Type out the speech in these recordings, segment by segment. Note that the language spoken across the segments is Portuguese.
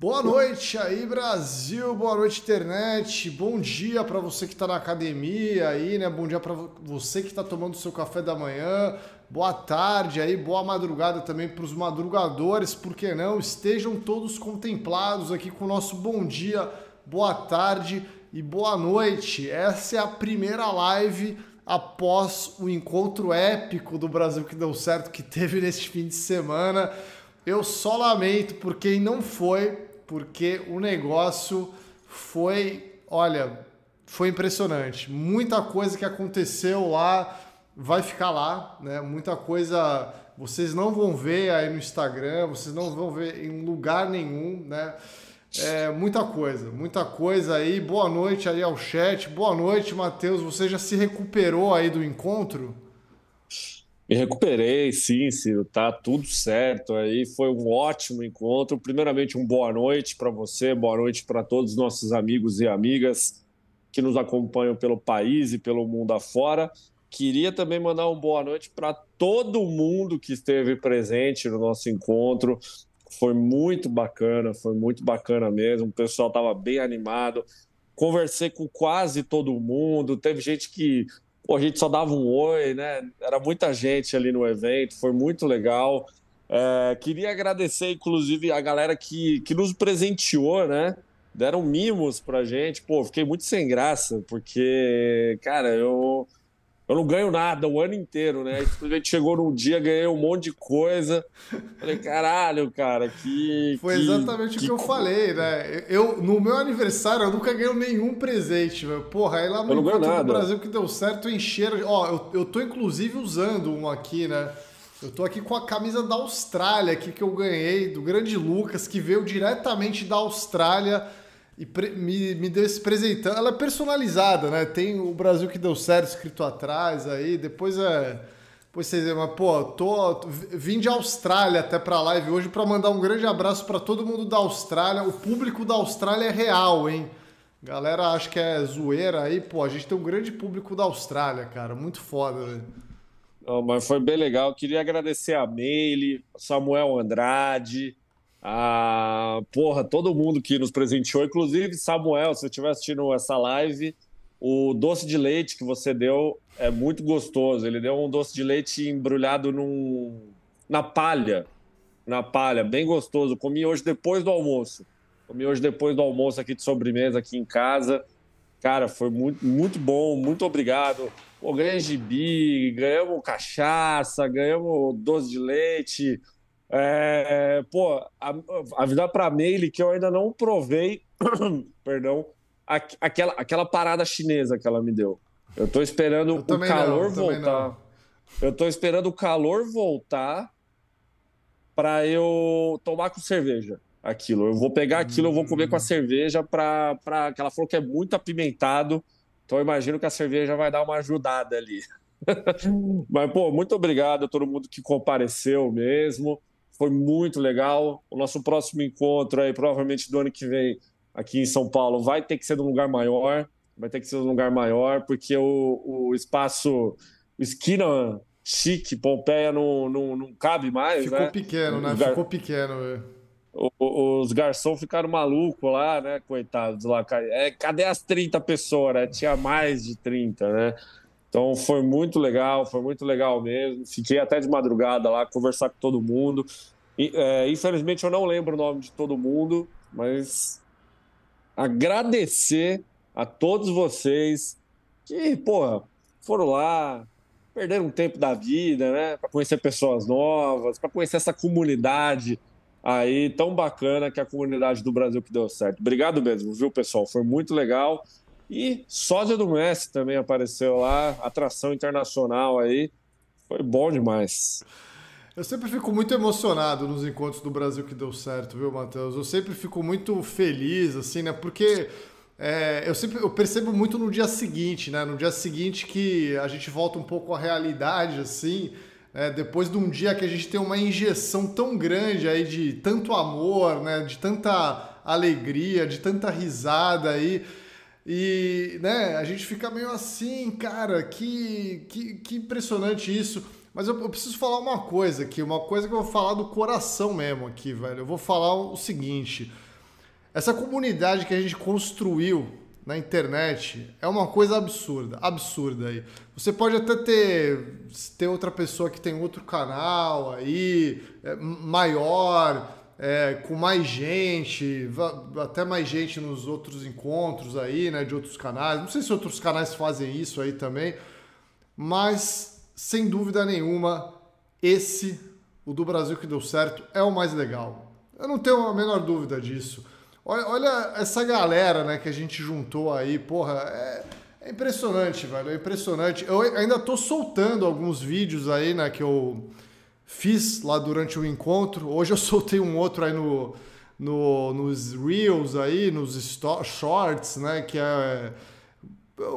Boa noite aí, Brasil. Boa noite, internet. Bom dia para você que está na academia aí, né? Bom dia para você que está tomando seu café da manhã. Boa tarde aí, boa madrugada também para os madrugadores, por que não? Estejam todos contemplados aqui com o nosso bom dia, boa tarde e boa noite. Essa é a primeira live após o encontro épico do Brasil que deu certo que teve neste fim de semana. Eu só lamento por quem não foi, porque o negócio foi, olha, foi impressionante. Muita coisa que aconteceu lá vai ficar lá, né? Muita coisa vocês não vão ver aí no Instagram, vocês não vão ver em lugar nenhum, né? É, muita coisa, muita coisa aí. Boa noite aí ao chat. Boa noite, Matheus. Você já se recuperou aí do encontro? Me recuperei, sim, Ciro, tá tudo certo aí. Foi um ótimo encontro. Primeiramente, um boa noite para você, boa noite para todos os nossos amigos e amigas que nos acompanham pelo país e pelo mundo afora. Queria também mandar uma boa noite para todo mundo que esteve presente no nosso encontro. Foi muito bacana, foi muito bacana mesmo. O pessoal estava bem animado. Conversei com quase todo mundo. Teve gente que Pô, a gente só dava um oi, né? Era muita gente ali no evento, foi muito legal. É, queria agradecer, inclusive, a galera que, que nos presenteou, né? Deram mimos pra gente. Pô, fiquei muito sem graça, porque, cara, eu eu não ganho nada o ano inteiro, né? Simplesmente chegou num dia, ganhei um monte de coisa. Falei, caralho, cara, que. Foi que, exatamente que, o que eu falei, né? Eu, no meu aniversário, eu nunca ganhei nenhum presente, velho. Porra, aí lá no encontro do Brasil que deu certo, encheram. Ó, eu, eu tô inclusive usando um aqui, né? Eu tô aqui com a camisa da Austrália aqui que eu ganhei, do grande Lucas, que veio diretamente da Austrália e me, me deu esse presentão. Ela é personalizada, né? Tem o Brasil que deu certo escrito atrás aí. Depois é. Depois vocês dizem, mas pô, tô, vim de Austrália até pra live hoje para mandar um grande abraço para todo mundo da Austrália. O público da Austrália é real, hein? Galera, acho que é zoeira aí, pô. A gente tem um grande público da Austrália, cara. Muito foda, velho. Não, mas foi bem legal. Queria agradecer a Meile, Samuel Andrade, a porra, todo mundo que nos presenteou, inclusive Samuel, se você estiver assistindo essa live, o doce de leite que você deu é muito gostoso. Ele deu um doce de leite embrulhado num, na palha, na palha, bem gostoso. Comi hoje depois do almoço. Comi hoje depois do almoço aqui de sobremesa aqui em casa. Cara, foi muito, muito bom, muito obrigado. Pô, ganhei gibi, ganhamos cachaça, ganhamos doce de leite, é, pô, avisar para a Meile que eu ainda não provei, perdão, aquela, aquela parada chinesa que ela me deu. Eu tô esperando eu o calor não, voltar. Eu tô esperando o calor voltar para eu tomar com cerveja aquilo. Eu vou pegar aquilo, hum. eu vou comer com a hum. cerveja para que ela falou que é muito apimentado. Então eu imagino que a cerveja vai dar uma ajudada ali. Mas pô, muito obrigado a todo mundo que compareceu mesmo foi muito legal. O nosso próximo encontro aí, provavelmente do ano que vem, aqui em São Paulo, vai ter que ser num lugar maior, vai ter que ser num lugar maior, porque o, o espaço, o esquina chique, Pompeia, não, não, não cabe mais, Ficou né? pequeno, né? Gar... Ficou pequeno, velho. Os garçons ficaram malucos lá, né? Coitados lá. É, cadê as 30 pessoas? Né? Tinha mais de 30, né? Então foi muito legal, foi muito legal mesmo. Fiquei até de madrugada lá, conversar com todo mundo. E, é, infelizmente eu não lembro o nome de todo mundo, mas agradecer a todos vocês que, porra, foram lá, perderam um tempo da vida, né? Para conhecer pessoas novas, para conhecer essa comunidade aí tão bacana que é a comunidade do Brasil que deu certo. Obrigado mesmo, viu, pessoal? Foi muito legal. E sósia do Messi também apareceu lá, atração internacional aí. Foi bom demais. Eu sempre fico muito emocionado nos encontros do Brasil que deu certo, viu, Matheus? Eu sempre fico muito feliz, assim, né? Porque é, eu sempre eu percebo muito no dia seguinte, né? No dia seguinte que a gente volta um pouco à realidade, assim. É, depois de um dia que a gente tem uma injeção tão grande aí de tanto amor, né? De tanta alegria, de tanta risada aí. Né, a gente fica meio assim, cara, que, que, que impressionante isso. Mas eu, eu, preciso falar uma coisa aqui, uma coisa que eu vou falar do coração mesmo aqui, velho. Eu vou falar o seguinte. essa comunidade que a gente construiu na internet é uma coisa absurda, absurda aí. Você pode até ter, ter outra pessoa que tem outro canal aí, é, maior, é, com mais gente, até mais gente nos outros encontros aí, né, de outros canais. Não sei se outros canais fazem isso aí também, mas sem dúvida nenhuma, esse, o do Brasil que deu certo, é o mais legal. Eu não tenho a menor dúvida disso. Olha, olha essa galera, né, que a gente juntou aí, porra, é, é impressionante, velho, é impressionante. Eu ainda tô soltando alguns vídeos aí, né, que eu fiz lá durante o encontro. Hoje eu soltei um outro aí no, no, nos Reels aí, nos Shorts, né, que é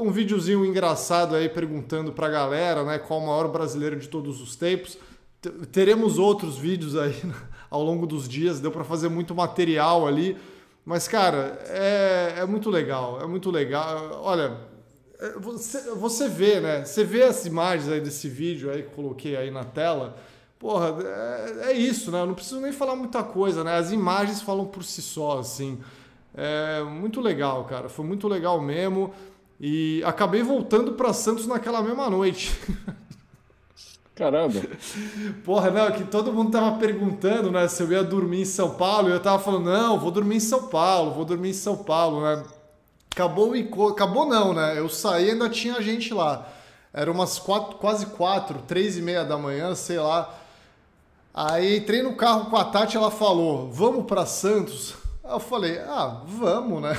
um videozinho engraçado aí perguntando pra galera, né, qual o maior brasileiro de todos os tempos. Teremos outros vídeos aí ao longo dos dias, deu para fazer muito material ali. Mas, cara, é, é muito legal, é muito legal. Olha, é, você, você vê, né? Você vê as imagens aí desse vídeo aí que coloquei aí na tela. Porra, é, é isso, né? Eu não preciso nem falar muita coisa, né? As imagens falam por si só, assim. É muito legal, cara. Foi muito legal mesmo. E acabei voltando para Santos naquela mesma noite. Caramba. Porra, não, que todo mundo tava perguntando, né, se eu ia dormir em São Paulo, e eu tava falando, não, vou dormir em São Paulo, vou dormir em São Paulo, né? Acabou o encontro, acabou não, né? Eu saí e ainda tinha gente lá. Era umas quatro, quase quatro, três e meia da manhã, sei lá. Aí entrei no carro com a Tati, ela falou, vamos para Santos? Eu falei, ah, vamos, né?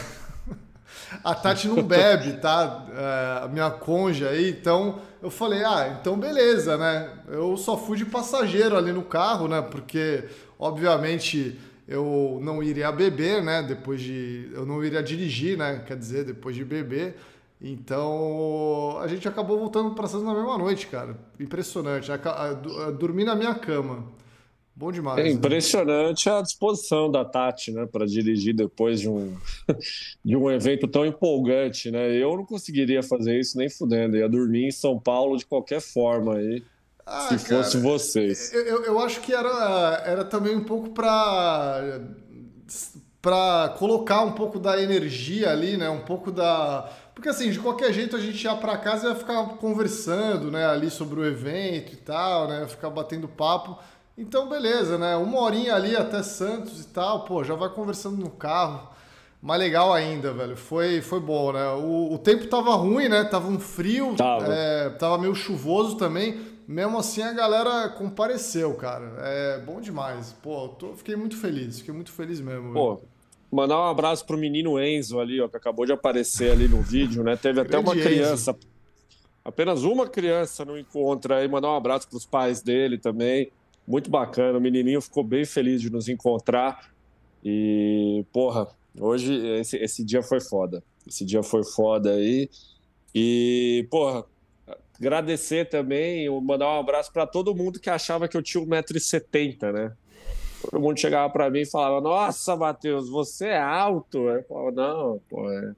A Tati não bebe, tá? É, a minha conja aí, então eu falei, ah, então beleza, né? Eu só fui de passageiro ali no carro, né? Porque, obviamente, eu não iria beber, né? Depois de. Eu não iria dirigir, né? Quer dizer, depois de beber. Então, a gente acabou voltando para Santos na mesma noite, cara. Impressionante. Dormi na minha cama. Bom demais. É né? impressionante né? a disposição da Tati, né, para dirigir depois de um, de um evento tão empolgante, né? Eu não conseguiria fazer isso nem fudendo. Ia dormir em São Paulo de qualquer forma aí. Ah, se cara, fosse vocês. Eu, eu, eu, acho que era, era também um pouco para para colocar um pouco da energia ali, né? Um pouco da porque assim, de qualquer jeito a gente ia para casa e ia ficar conversando, né, ali sobre o evento e tal, né? Ficar batendo papo. Então, beleza, né? Uma horinha ali até Santos e tal, pô, já vai conversando no carro. Mais legal ainda, velho. Foi, foi bom, né? O, o tempo tava ruim, né? Tava um frio, tava. É, tava meio chuvoso também. Mesmo assim, a galera compareceu, cara. É bom demais. Pô, tô, fiquei muito feliz, fiquei muito feliz mesmo. Pô, velho. mandar um abraço pro menino Enzo ali, ó, que acabou de aparecer ali no vídeo, né? Teve até uma criança, Enzo. apenas uma criança no encontro aí. Mandar um abraço pros pais dele também muito bacana. O menininho ficou bem feliz de nos encontrar. E, porra, hoje esse, esse dia foi foda. Esse dia foi foda aí. E, porra, agradecer também, mandar um abraço para todo mundo que achava que eu tinha 1,70m, né? Todo mundo chegava para mim e falava: Nossa, Matheus, você é alto. Eu falava: Não, pô, é...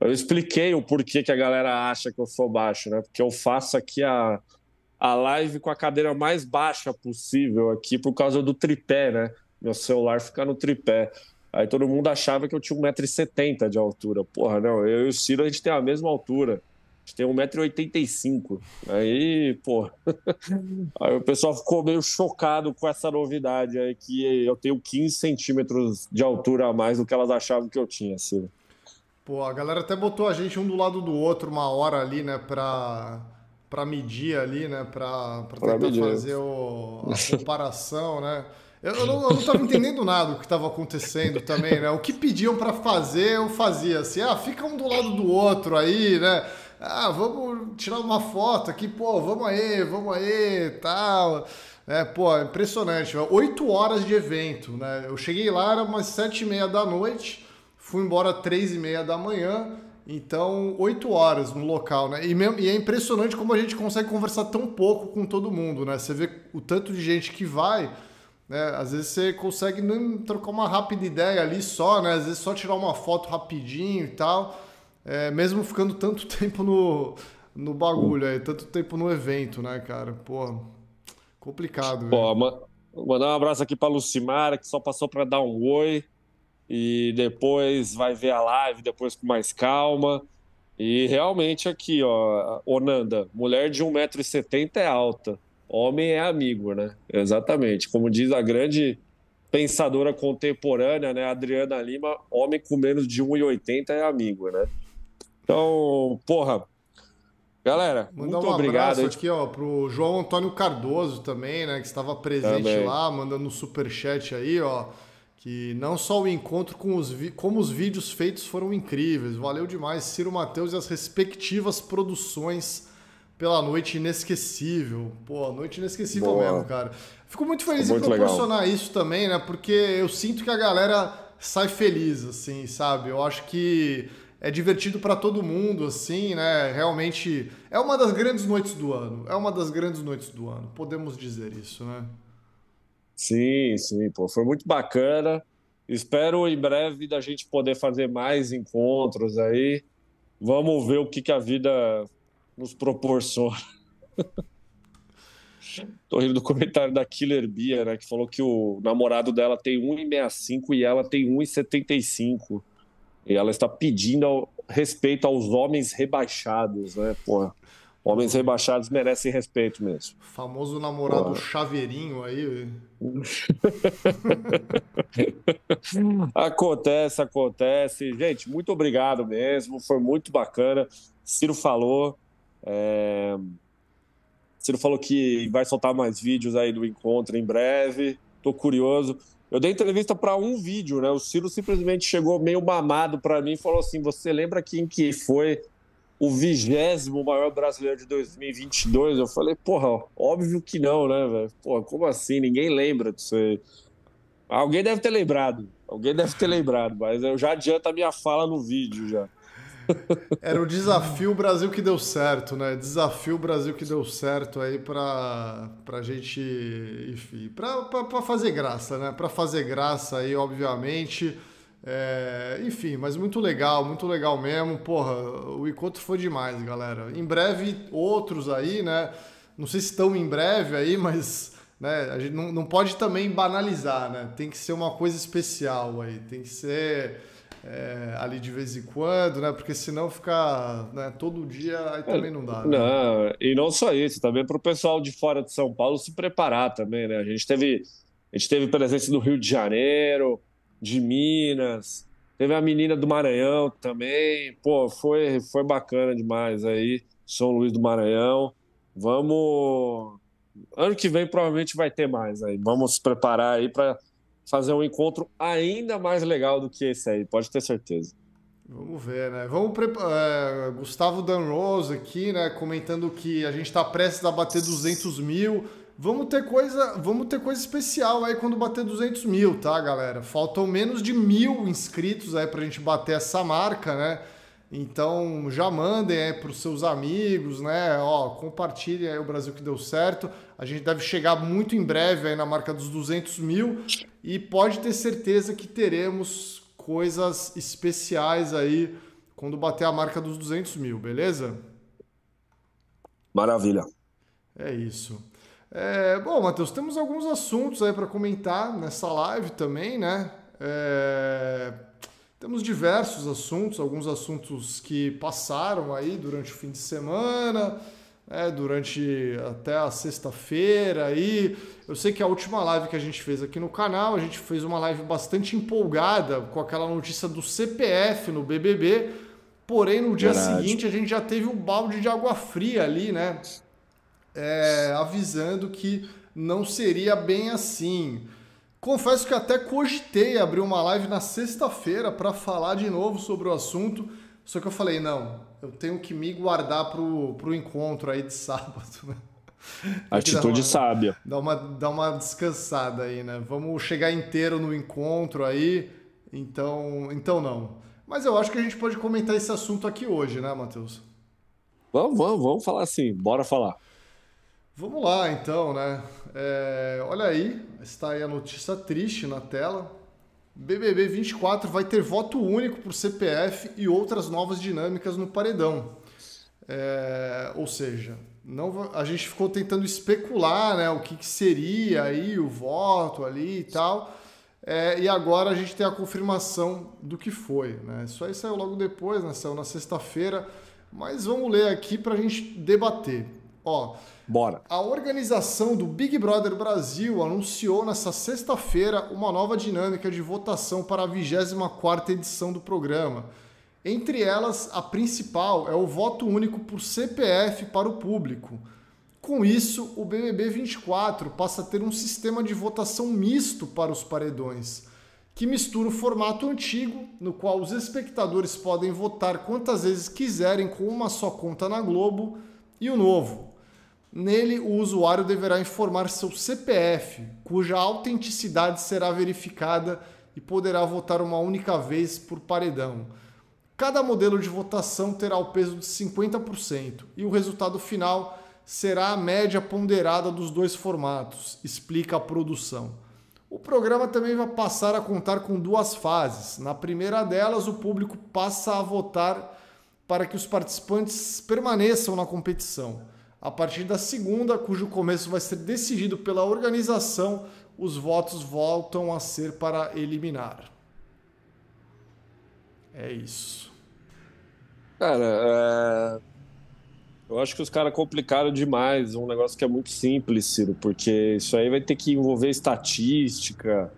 Eu expliquei o porquê que a galera acha que eu sou baixo, né? Porque eu faço aqui a a live com a cadeira mais baixa possível aqui por causa do tripé, né? Meu celular fica no tripé. Aí todo mundo achava que eu tinha 1,70m de altura. Porra, não, eu e o Ciro a gente tem a mesma altura. A gente tem 1,85m. Aí, pô. Aí o pessoal ficou meio chocado com essa novidade aí, que eu tenho 15 centímetros de altura a mais do que elas achavam que eu tinha, Ciro. Pô, a galera até botou a gente um do lado do outro uma hora ali, né, pra para medir ali, né? Para tentar medir. fazer o, a comparação, né? Eu, eu não estava entendendo nada do que estava acontecendo também, né? O que pediam para fazer, eu fazia assim, ah, fica um do lado do outro aí, né? Ah, vamos tirar uma foto aqui, pô, vamos aí, vamos aí, tal. É, pô, impressionante. Oito horas de evento, né? Eu cheguei lá, era umas sete e meia da noite, fui embora três e meia da manhã. Então, oito horas no local, né? E, mesmo, e, é impressionante como a gente consegue conversar tão pouco com todo mundo, né? Você vê o tanto de gente que vai, né? Às vezes você consegue nem trocar uma rápida ideia ali só, né? Às vezes só tirar uma foto rapidinho e tal, é, mesmo ficando tanto tempo no, no bagulho aí, tanto tempo no evento, né, cara? Pô, complicado. Pô, mandar um abraço aqui para Lucimara, que só passou para dar um oi. E depois vai ver a live depois com mais calma. E realmente aqui, ó, Onanda, mulher de 1,70m é alta, homem é amigo, né? Exatamente. Como diz a grande pensadora contemporânea, né, Adriana Lima, homem com menos de 1,80 é amigo, né? Então, porra, galera, Mandar muito um obrigado. aqui, ó, pro João Antônio Cardoso também, né, que estava presente Também. lá, mandando um superchat aí, ó, que não só o encontro com os como os vídeos feitos foram incríveis. Valeu demais, Ciro Matheus e as respectivas produções pela noite inesquecível. Pô, noite inesquecível Boa. mesmo, cara. Fico muito feliz Muito em legal. proporcionar isso também, né? Porque eu sinto que a galera sai feliz, assim, sabe? Eu acho que é divertido pra todo mundo, assim, né? Realmente é uma das grandes noites do ano. É uma das grandes noites do ano. Podemos dizer isso, né? Sim, sim, pô, foi muito bacana. Espero em breve da gente poder fazer mais encontros aí. Vamos ver o que que a vida nos proporciona. Tô rindo do comentário da Killer Bia, né, que falou que o namorado dela tem 1,65 e ela tem 1,75. E ela está pedindo respeito aos homens rebaixados, né? Porra, homens rebaixados merecem respeito mesmo. Famoso namorado chaveirinho aí. Acontece, acontece. Gente, muito obrigado mesmo. Foi muito bacana. Ciro falou. é, Ciro falou que vai soltar mais vídeos aí do encontro em breve. Tô curioso. Eu dei entrevista para um vídeo, né? O Ciro simplesmente chegou meio mamado para mim e falou assim: Você lembra quem que foi o vigésimo maior brasileiro de 2022? Eu falei: Porra, óbvio que não, né, velho? Porra, como assim? Ninguém lembra disso aí. Alguém deve ter lembrado. Alguém deve ter lembrado, mas eu já adianto a minha fala no vídeo já. Era o desafio Brasil que deu certo, né? Desafio Brasil que deu certo aí pra, pra gente, enfim, pra, pra, pra fazer graça, né? Pra fazer graça aí, obviamente. É, enfim, mas muito legal, muito legal mesmo. Porra, o encontro foi demais, galera. Em breve, outros aí, né? Não sei se estão em breve aí, mas né, a gente não, não pode também banalizar, né? Tem que ser uma coisa especial aí, tem que ser é, ali de vez em quando, né? Porque senão ficar né, todo dia aí também não dá. Né? Não, e não só isso, também para o pessoal de fora de São Paulo se preparar também, né? A gente teve, a gente teve presença do Rio de Janeiro, de Minas, teve a menina do Maranhão também. Pô, foi, foi bacana demais aí, São Luís do Maranhão. Vamos. Ano que vem provavelmente vai ter mais aí. Vamos se preparar aí para fazer um encontro ainda mais legal do que esse aí, pode ter certeza. Vamos ver, né? Vamos preparar. É, Gustavo Dan Rose aqui, né? Comentando que a gente está prestes a bater 200 mil. Vamos ter coisa, vamos ter coisa especial aí quando bater 200 mil, tá, galera? Faltam menos de mil inscritos aí pra gente bater essa marca, né? Então já mandem aí pros seus amigos, né? Ó, compartilhem aí o Brasil que deu certo. A gente deve chegar muito em breve aí na marca dos 200 mil e pode ter certeza que teremos coisas especiais aí quando bater a marca dos 200 mil, beleza? Maravilha. É isso. É, bom, Matheus, temos alguns assuntos aí para comentar nessa live também, né? É, temos diversos assuntos, alguns assuntos que passaram aí durante o fim de semana, né, durante até a sexta-feira aí. Eu sei que a última live que a gente fez aqui no canal, a gente fez uma live bastante empolgada com aquela notícia do CPF no BBB, porém no dia Verdade. seguinte a gente já teve um balde de água fria ali, né? É, avisando que não seria bem assim. Confesso que até cogitei abrir uma live na sexta-feira para falar de novo sobre o assunto, só que eu falei, não, eu tenho que me guardar pro, pro encontro aí de sábado. Atitude sábia. Dá uma, dá uma descansada aí, né? Vamos chegar inteiro no encontro aí, então, então não. Mas eu acho que a gente pode comentar esse assunto aqui hoje, né, Matheus? Vamos, vamos, vamos falar assim, bora falar. Vamos lá, então, né? É, olha aí, está aí a notícia triste na tela. BBB 24 vai ter voto único por CPF e outras novas dinâmicas no paredão. É, ou seja, não, a gente ficou tentando especular né, o que, que seria aí o voto ali e tal. É, e agora a gente tem a confirmação do que foi. Né? Isso aí saiu logo depois, né? saiu na sexta-feira. Mas vamos ler aqui para a gente debater. Ó, Bora. A organização do Big Brother Brasil anunciou nesta sexta-feira uma nova dinâmica de votação para a 24 edição do programa. Entre elas, a principal é o voto único por CPF para o público. Com isso, o BBB 24 passa a ter um sistema de votação misto para os paredões, que mistura o formato antigo, no qual os espectadores podem votar quantas vezes quiserem com uma só conta na Globo, e o novo, Nele, o usuário deverá informar seu CPF, cuja autenticidade será verificada e poderá votar uma única vez por paredão. Cada modelo de votação terá o peso de 50% e o resultado final será a média ponderada dos dois formatos, explica a produção. O programa também vai passar a contar com duas fases. Na primeira delas, o público passa a votar para que os participantes permaneçam na competição. A partir da segunda, cujo começo vai ser decidido pela organização, os votos voltam a ser para eliminar. É isso. Cara, é... eu acho que os caras complicaram demais um negócio que é muito simples, Ciro, porque isso aí vai ter que envolver estatística,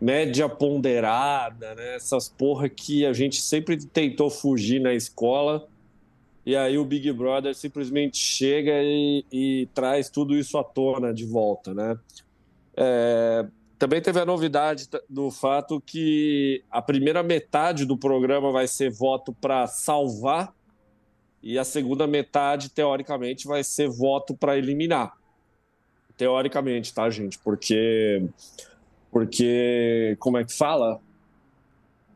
média ponderada, né? Essas porra que a gente sempre tentou fugir na escola e aí o Big Brother simplesmente chega e, e traz tudo isso à tona de volta, né? É, também teve a novidade do fato que a primeira metade do programa vai ser voto para salvar e a segunda metade, teoricamente, vai ser voto para eliminar. Teoricamente, tá, gente? Porque, porque como é que fala?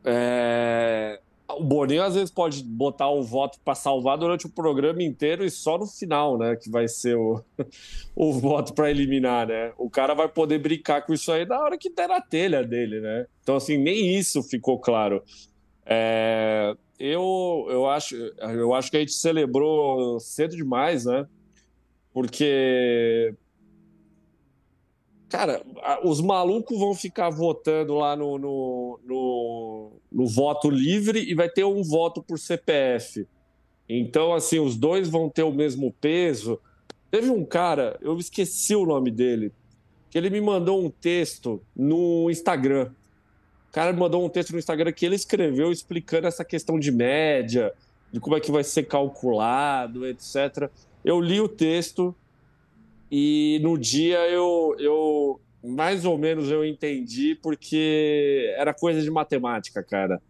É, o Boninho às vezes pode botar um voto para salvar durante o programa inteiro e só no final, né? Que vai ser o, o voto para eliminar, né? O cara vai poder brincar com isso aí na hora que der a telha dele, né? Então, assim, nem isso ficou claro. É, eu, eu, acho, eu acho que a gente celebrou cedo demais, né? Porque Cara, os malucos vão ficar votando lá no, no, no, no, voto livre e vai ter um voto por CPF. Então, assim, os dois vão ter o mesmo peso. Teve um cara, eu esqueci o nome dele, que ele me mandou um texto no Instagram. O cara me mandou um texto no Instagram que ele escreveu explicando essa questão de média, de como é que vai ser calculado, etc. Eu li o texto, e no dia eu, eu mais ou menos eu entendi porque era coisa de matemática, cara.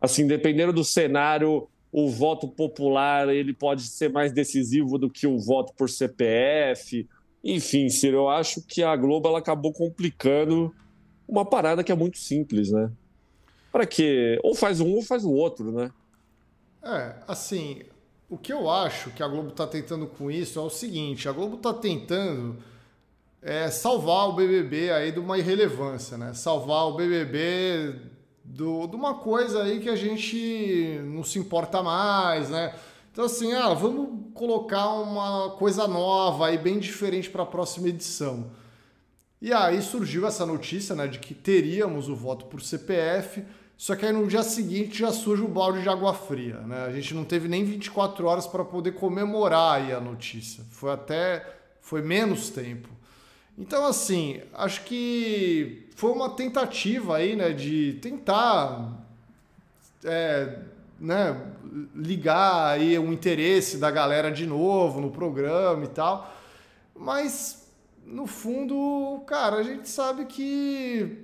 Assim, dependendo do cenário, o voto popular ele pode ser mais decisivo do que o voto por CPF. Enfim, Ciro, eu acho que a Globo ela acabou complicando uma parada que é muito simples, né? Para quê? Ou faz um ou faz o outro, né? É, assim, o que eu acho que a Globo está tentando com isso é o seguinte: a Globo está tentando é, salvar o BBB aí de uma irrelevância, né? Salvar o BBB do, de uma coisa aí que a gente não se importa mais, né? Então, assim, ah, vamos colocar uma coisa nova aí, bem diferente para a próxima edição. E aí surgiu essa notícia, né, de que teríamos o voto por CPF. Só que aí no dia seguinte já surge o balde de água fria, né? A gente não teve nem 24 horas para poder comemorar aí a notícia. Foi até foi menos tempo. Então assim, acho que foi uma tentativa aí, né, de tentar é, né, ligar aí o interesse da galera de novo no programa e tal. Mas no fundo, cara, a gente sabe que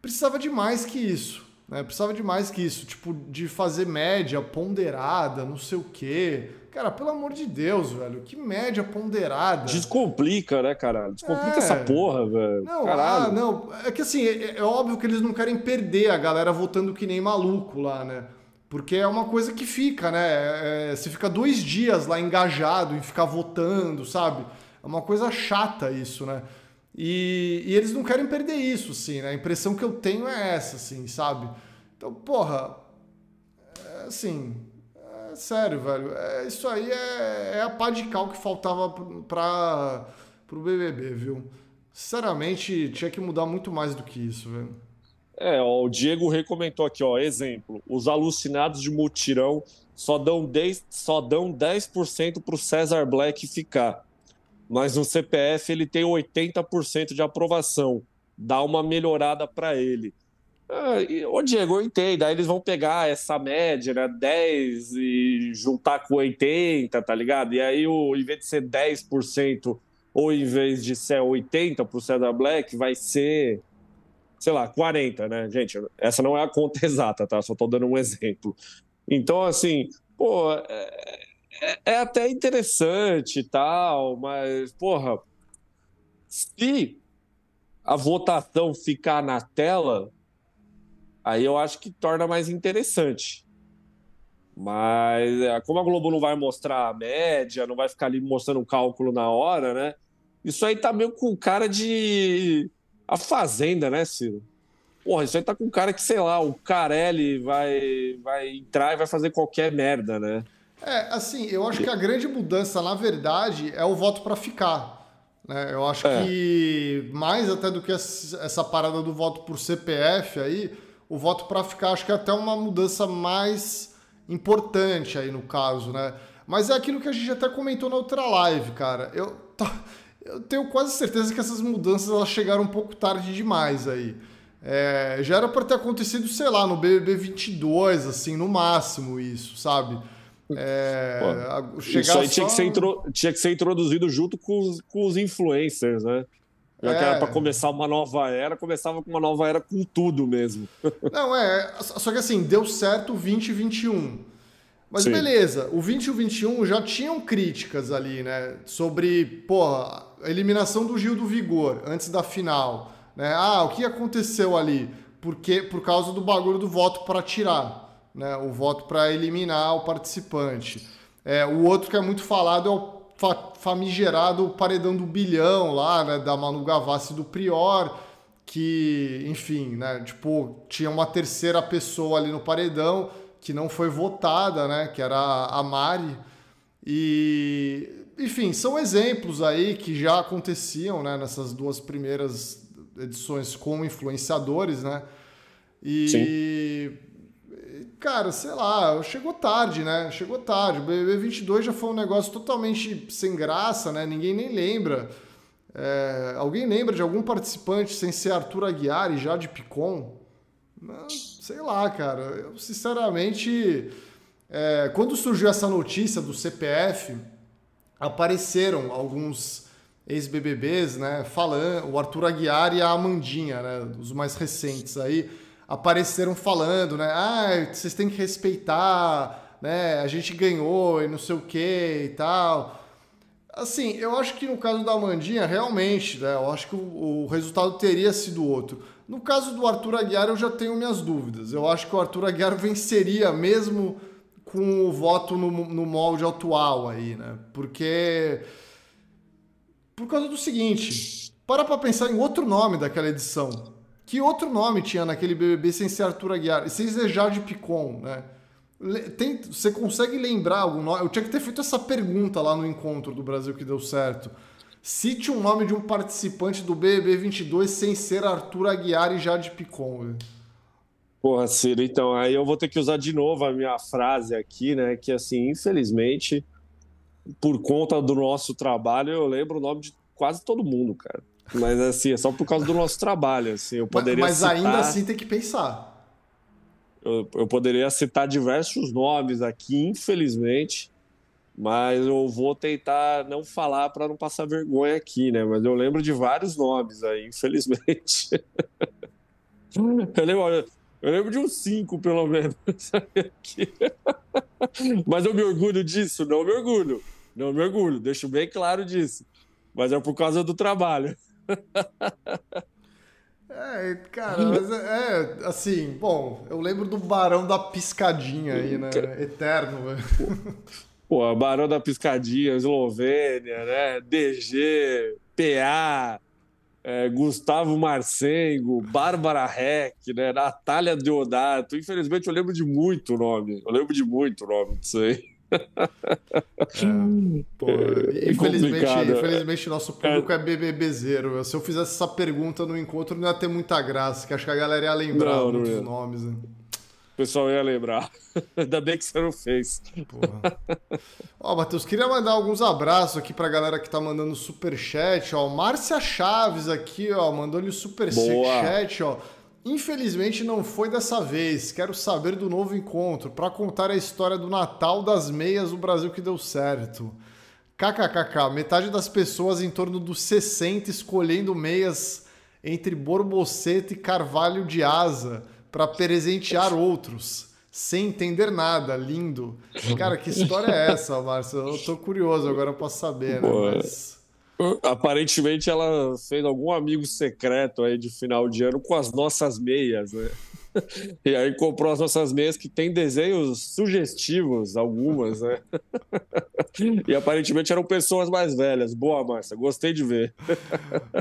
precisava de mais que isso. Né? Precisava de mais que isso, tipo, de fazer média ponderada, não sei o quê. Cara, pelo amor de Deus, velho, que média ponderada. Descomplica, né, cara? Descomplica é. essa porra, velho. Não, Caralho. ah, não. É que assim, é, é, óbvio que eles não querem perder a galera votando que nem maluco lá, né? Porque é uma coisa que fica, né? É, é você fica dois dias lá engajado em ficar votando, sabe? É uma coisa chata isso, né? E, e, eles não querem perder isso, assim, né? A impressão que eu tenho é essa, assim, sabe? Então, porra, é, assim, é sério, velho. É, isso aí é, é, a pá de cal que faltava para pro BBB, viu? Sinceramente, tinha que mudar muito mais do que isso, velho. É, ó, o Diego recomentou aqui, ó, exemplo, os alucinados de mutirão só dão 10%, só dão 10 para o César Black ficar. Mas no CPF ele tem 80% de aprovação. Dá uma melhorada para ele. Ah, ô Diego, eu entendo. Aí eles vão pegar essa média, né? 10 e juntar com 80, tá ligado? E aí, o, em vez de ser 10%, ou em vez de ser 80% da Black, vai ser, sei lá, 40, né? Gente, essa não é a conta exata, tá? Só tô dando um exemplo. Então, assim, pô, é, é, até interessante e tal, mas, porra, se a votação ficar na tela aí eu acho que torna mais interessante. Mas é, como a Globo não vai mostrar a média, não vai ficar ali mostrando um cálculo na hora, né? Isso aí tá meio com cara de. A Fazenda, né, Ciro? Porra, isso aí tá com cara que, sei lá, o Carelli vai, vai entrar e vai fazer qualquer merda, né? É, assim, eu acho que a grande mudança, na verdade, é o voto para ficar. Né? Eu acho é. que mais até do que essa parada do voto por CPF aí, o voto para ficar, acho que é até uma mudança mais importante aí no caso, né? Mas é aquilo que a gente até comentou na outra live, cara. Eu, eu tenho quase certeza que essas mudanças elas chegaram um pouco tarde demais aí. É, já era para ter acontecido, sei lá, no BBB 22, assim, no máximo isso, sabe? É, Pô, isso aí só... tinha, que ser intro... tinha que ser introduzido junto com os, com os influencers, né? Já é. que era para começar uma nova era, começava com uma nova era com tudo mesmo. Não, é. Só que assim, deu certo o 2021. Mas Sim. beleza, o 20 e o 21 já tinham críticas ali, né? Sobre, porra, a eliminação do Gil do Vigor antes da final. Né? Ah, o que aconteceu ali? Porque, por causa do bagulho do voto para tirar, né? O voto para eliminar o participante. É, o outro que é muito falado é o famigerado paredão do bilhão lá, né, da Manu Gavassi do Prior, que, enfim, né, tipo, tinha uma terceira pessoa ali no paredão que não foi votada, né, que era a Mari. E, enfim, são exemplos aí que já aconteciam, né, nessas duas primeiras edições com influenciadores, né? E Sim cara, sei lá, chegou tarde, né? Chegou tarde. O BBB 22 já foi um negócio totalmente sem graça, né? Ninguém nem lembra. É, alguém lembra de algum participante sem ser Arthur Aguiar e Jade Picon? Sei lá, cara. Eu, sinceramente, é, quando surgiu essa notícia do CPF, apareceram alguns ex-BBBs, né? Falando, o Arthur Aguiar e a Amandinha, né? Os mais recentes aí apareceram falando, né? Ah, vocês têm que respeitar, né? A gente ganhou e não sei o que e tal. Assim, eu acho que no caso da Amandinha, realmente, né? Eu acho que o, o, resultado teria sido outro. No caso do Arthur Aguiar, eu já tenho minhas dúvidas. Eu acho que o Arthur Aguiar venceria mesmo com o voto no, no molde atual aí, né? Porque. Por causa do seguinte, para pra pensar em outro nome daquela edição. Que outro nome tinha naquele BBB sem ser Arthur Aguiar? E sem ser Jade Picon, né? Tem, você consegue lembrar algum nome? Eu tinha que ter feito essa pergunta lá no encontro do Brasil que deu certo. Cite um nome de um participante do BBB 22 sem ser Arthur Aguiar e Jade Picon. Véio. Porra, Ciro, então aí eu vou ter que usar de novo a minha frase aqui, né? Que assim, infelizmente, por conta do nosso trabalho, eu lembro o nome de quase todo mundo, cara. Mas assim, é só por causa do nosso trabalho. Assim, eu poderia mas, mas citar... ainda assim tem que pensar. Eu, eu poderia citar diversos nomes aqui, infelizmente, mas eu vou tentar não falar para não passar vergonha aqui, né? Mas eu lembro de vários nomes aí, infelizmente. eu, lembro, eu lembro de uns cinco, pelo menos. mas eu me orgulho disso? Não me orgulho. Não me orgulho, deixo bem claro disso. Mas é por causa do trabalho. É, cara, mas é, é, assim, bom, eu lembro do Barão da Piscadinha aí, né? Eterno, velho. Pô, Barão da Piscadinha, Eslovênia, né? DG, PA, é, Gustavo Marcengo, Bárbara Heck, né? Natália Deodato. Infelizmente eu lembro de muito nome. Eu lembro de muito nome disso aí. É, pô, é infelizmente, infelizmente, nosso público é, é. Se eu fizesse essa pergunta no encontro, não ia ter muita graça, que acho que a galera ia lembrar não, muitos não nomes. Né? O pessoal ia lembrar. Ainda bem que você não fez. Porra. Ó, Matheus, queria mandar alguns abraços aqui pra galera que tá mandando super chat, ó. Márcia Chaves aqui, ó, mandou-lhe o super chat, ó. Infelizmente não foi dessa vez. Quero saber do novo encontro para contar a história do Natal das meias do Brasil que deu certo. KKKK, metade das pessoas em torno dos 60 escolhendo meias entre Borboceta e Carvalho de Asa para presentear outros, sem entender nada. Lindo. Cara, que história é essa, Márcio? Eu tô curioso agora para saber, né? Mas... Aparentemente ela fez algum amigo secreto aí de final de ano com as nossas meias, né? E aí comprou as nossas meias que tem desenhos sugestivos, algumas, né? E aparentemente eram pessoas mais velhas. Boa, Márcia, gostei de ver.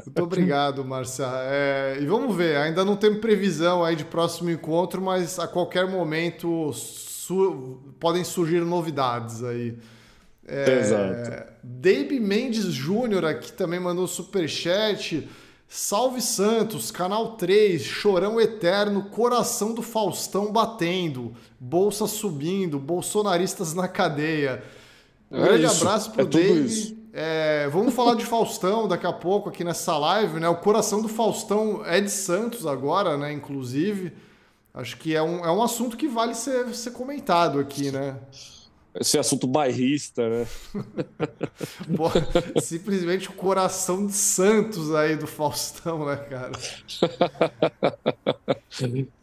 Muito obrigado, Márcia. É, e vamos ver, ainda não tem previsão aí de próximo encontro, mas a qualquer momento su podem surgir novidades aí. É, Exato. Dave Mendes Júnior aqui também mandou super chat. Salve Santos, canal 3, chorão eterno, coração do Faustão batendo, bolsa subindo, bolsonaristas na cadeia. Um é grande isso, abraço pro é Dave. É, vamos falar de Faustão daqui a pouco aqui nessa live, né? O coração do Faustão é de Santos agora, né? Inclusive. Acho que é um, é um assunto que vale ser, ser comentado aqui, né? Esse assunto bairrista, né? simplesmente o coração de Santos aí do Faustão, né, cara?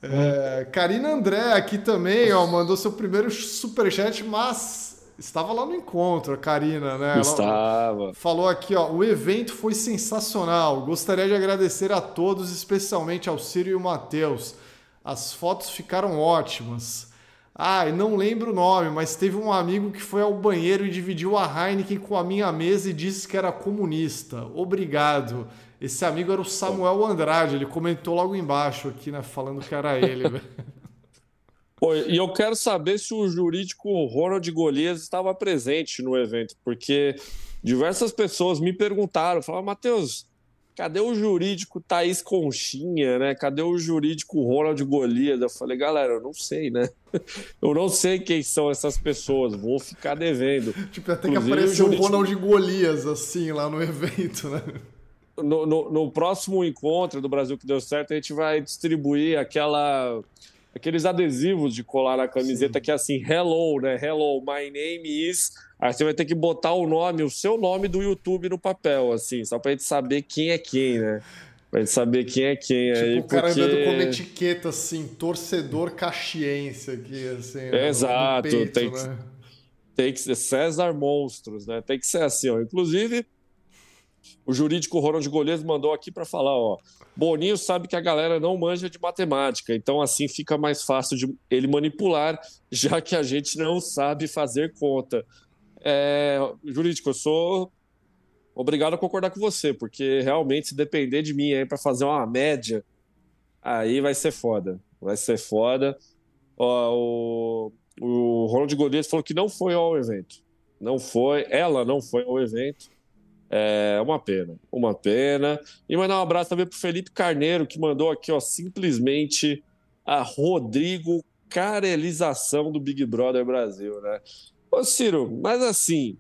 É, Karina André aqui também, ó, mandou seu primeiro superchat, mas estava lá no encontro, a Karina, né? Ela estava. Falou aqui, ó, o evento foi sensacional. Gostaria de agradecer a todos, especialmente ao Ciro e o Matheus. As fotos ficaram ótimas. Ah, não lembro o nome, mas teve um amigo que foi ao banheiro e dividiu a Heineken com a minha mesa e disse que era comunista. Obrigado. Esse amigo era o Samuel Andrade, ele comentou logo embaixo aqui, né, falando que era ele. e eu quero saber se o jurídico Ronald Golias estava presente no evento, porque diversas pessoas me perguntaram, falaram, Matheus, cadê o jurídico Thaís Conchinha, né? Cadê o jurídico Ronald Golias? Eu falei, galera, eu não sei, né? Eu não sei quem são essas pessoas, vou ficar devendo. Tipo, até que apareceu o jurídico... Ronald Golias, assim, lá no evento, né? No, no, no, próximo encontro do Brasil que deu certo, a gente vai distribuir aquela, aqueles adesivos de colar na camiseta Sim. que é assim, hello, né? Hello, my name is Aí você vai ter que botar o nome, o seu nome do YouTube no papel, assim, só pra gente saber quem é quem, né? Pra gente saber quem é quem. Tipo, aí, o cara porque... andando com uma etiqueta assim, torcedor caxiense aqui, assim. É, exato, peito, tem, né? que, tem que ser César Monstros, né? Tem que ser assim, ó. Inclusive, o jurídico Ronald Golês mandou aqui para falar, ó. Boninho sabe que a galera não manja de matemática, então assim fica mais fácil de ele manipular, já que a gente não sabe fazer conta. É, jurídico, eu sou obrigado a concordar com você, porque realmente, se depender de mim aí para fazer uma média, aí vai ser foda. Vai ser foda. Ó, o, o Ronald Golias falou que não foi ao evento. Não foi, ela não foi ao evento. É uma pena, uma pena. E mandar um abraço também pro Felipe Carneiro, que mandou aqui, ó, simplesmente a Rodrigo Carelização do Big Brother Brasil, né? Ô, Ciro, mas assim,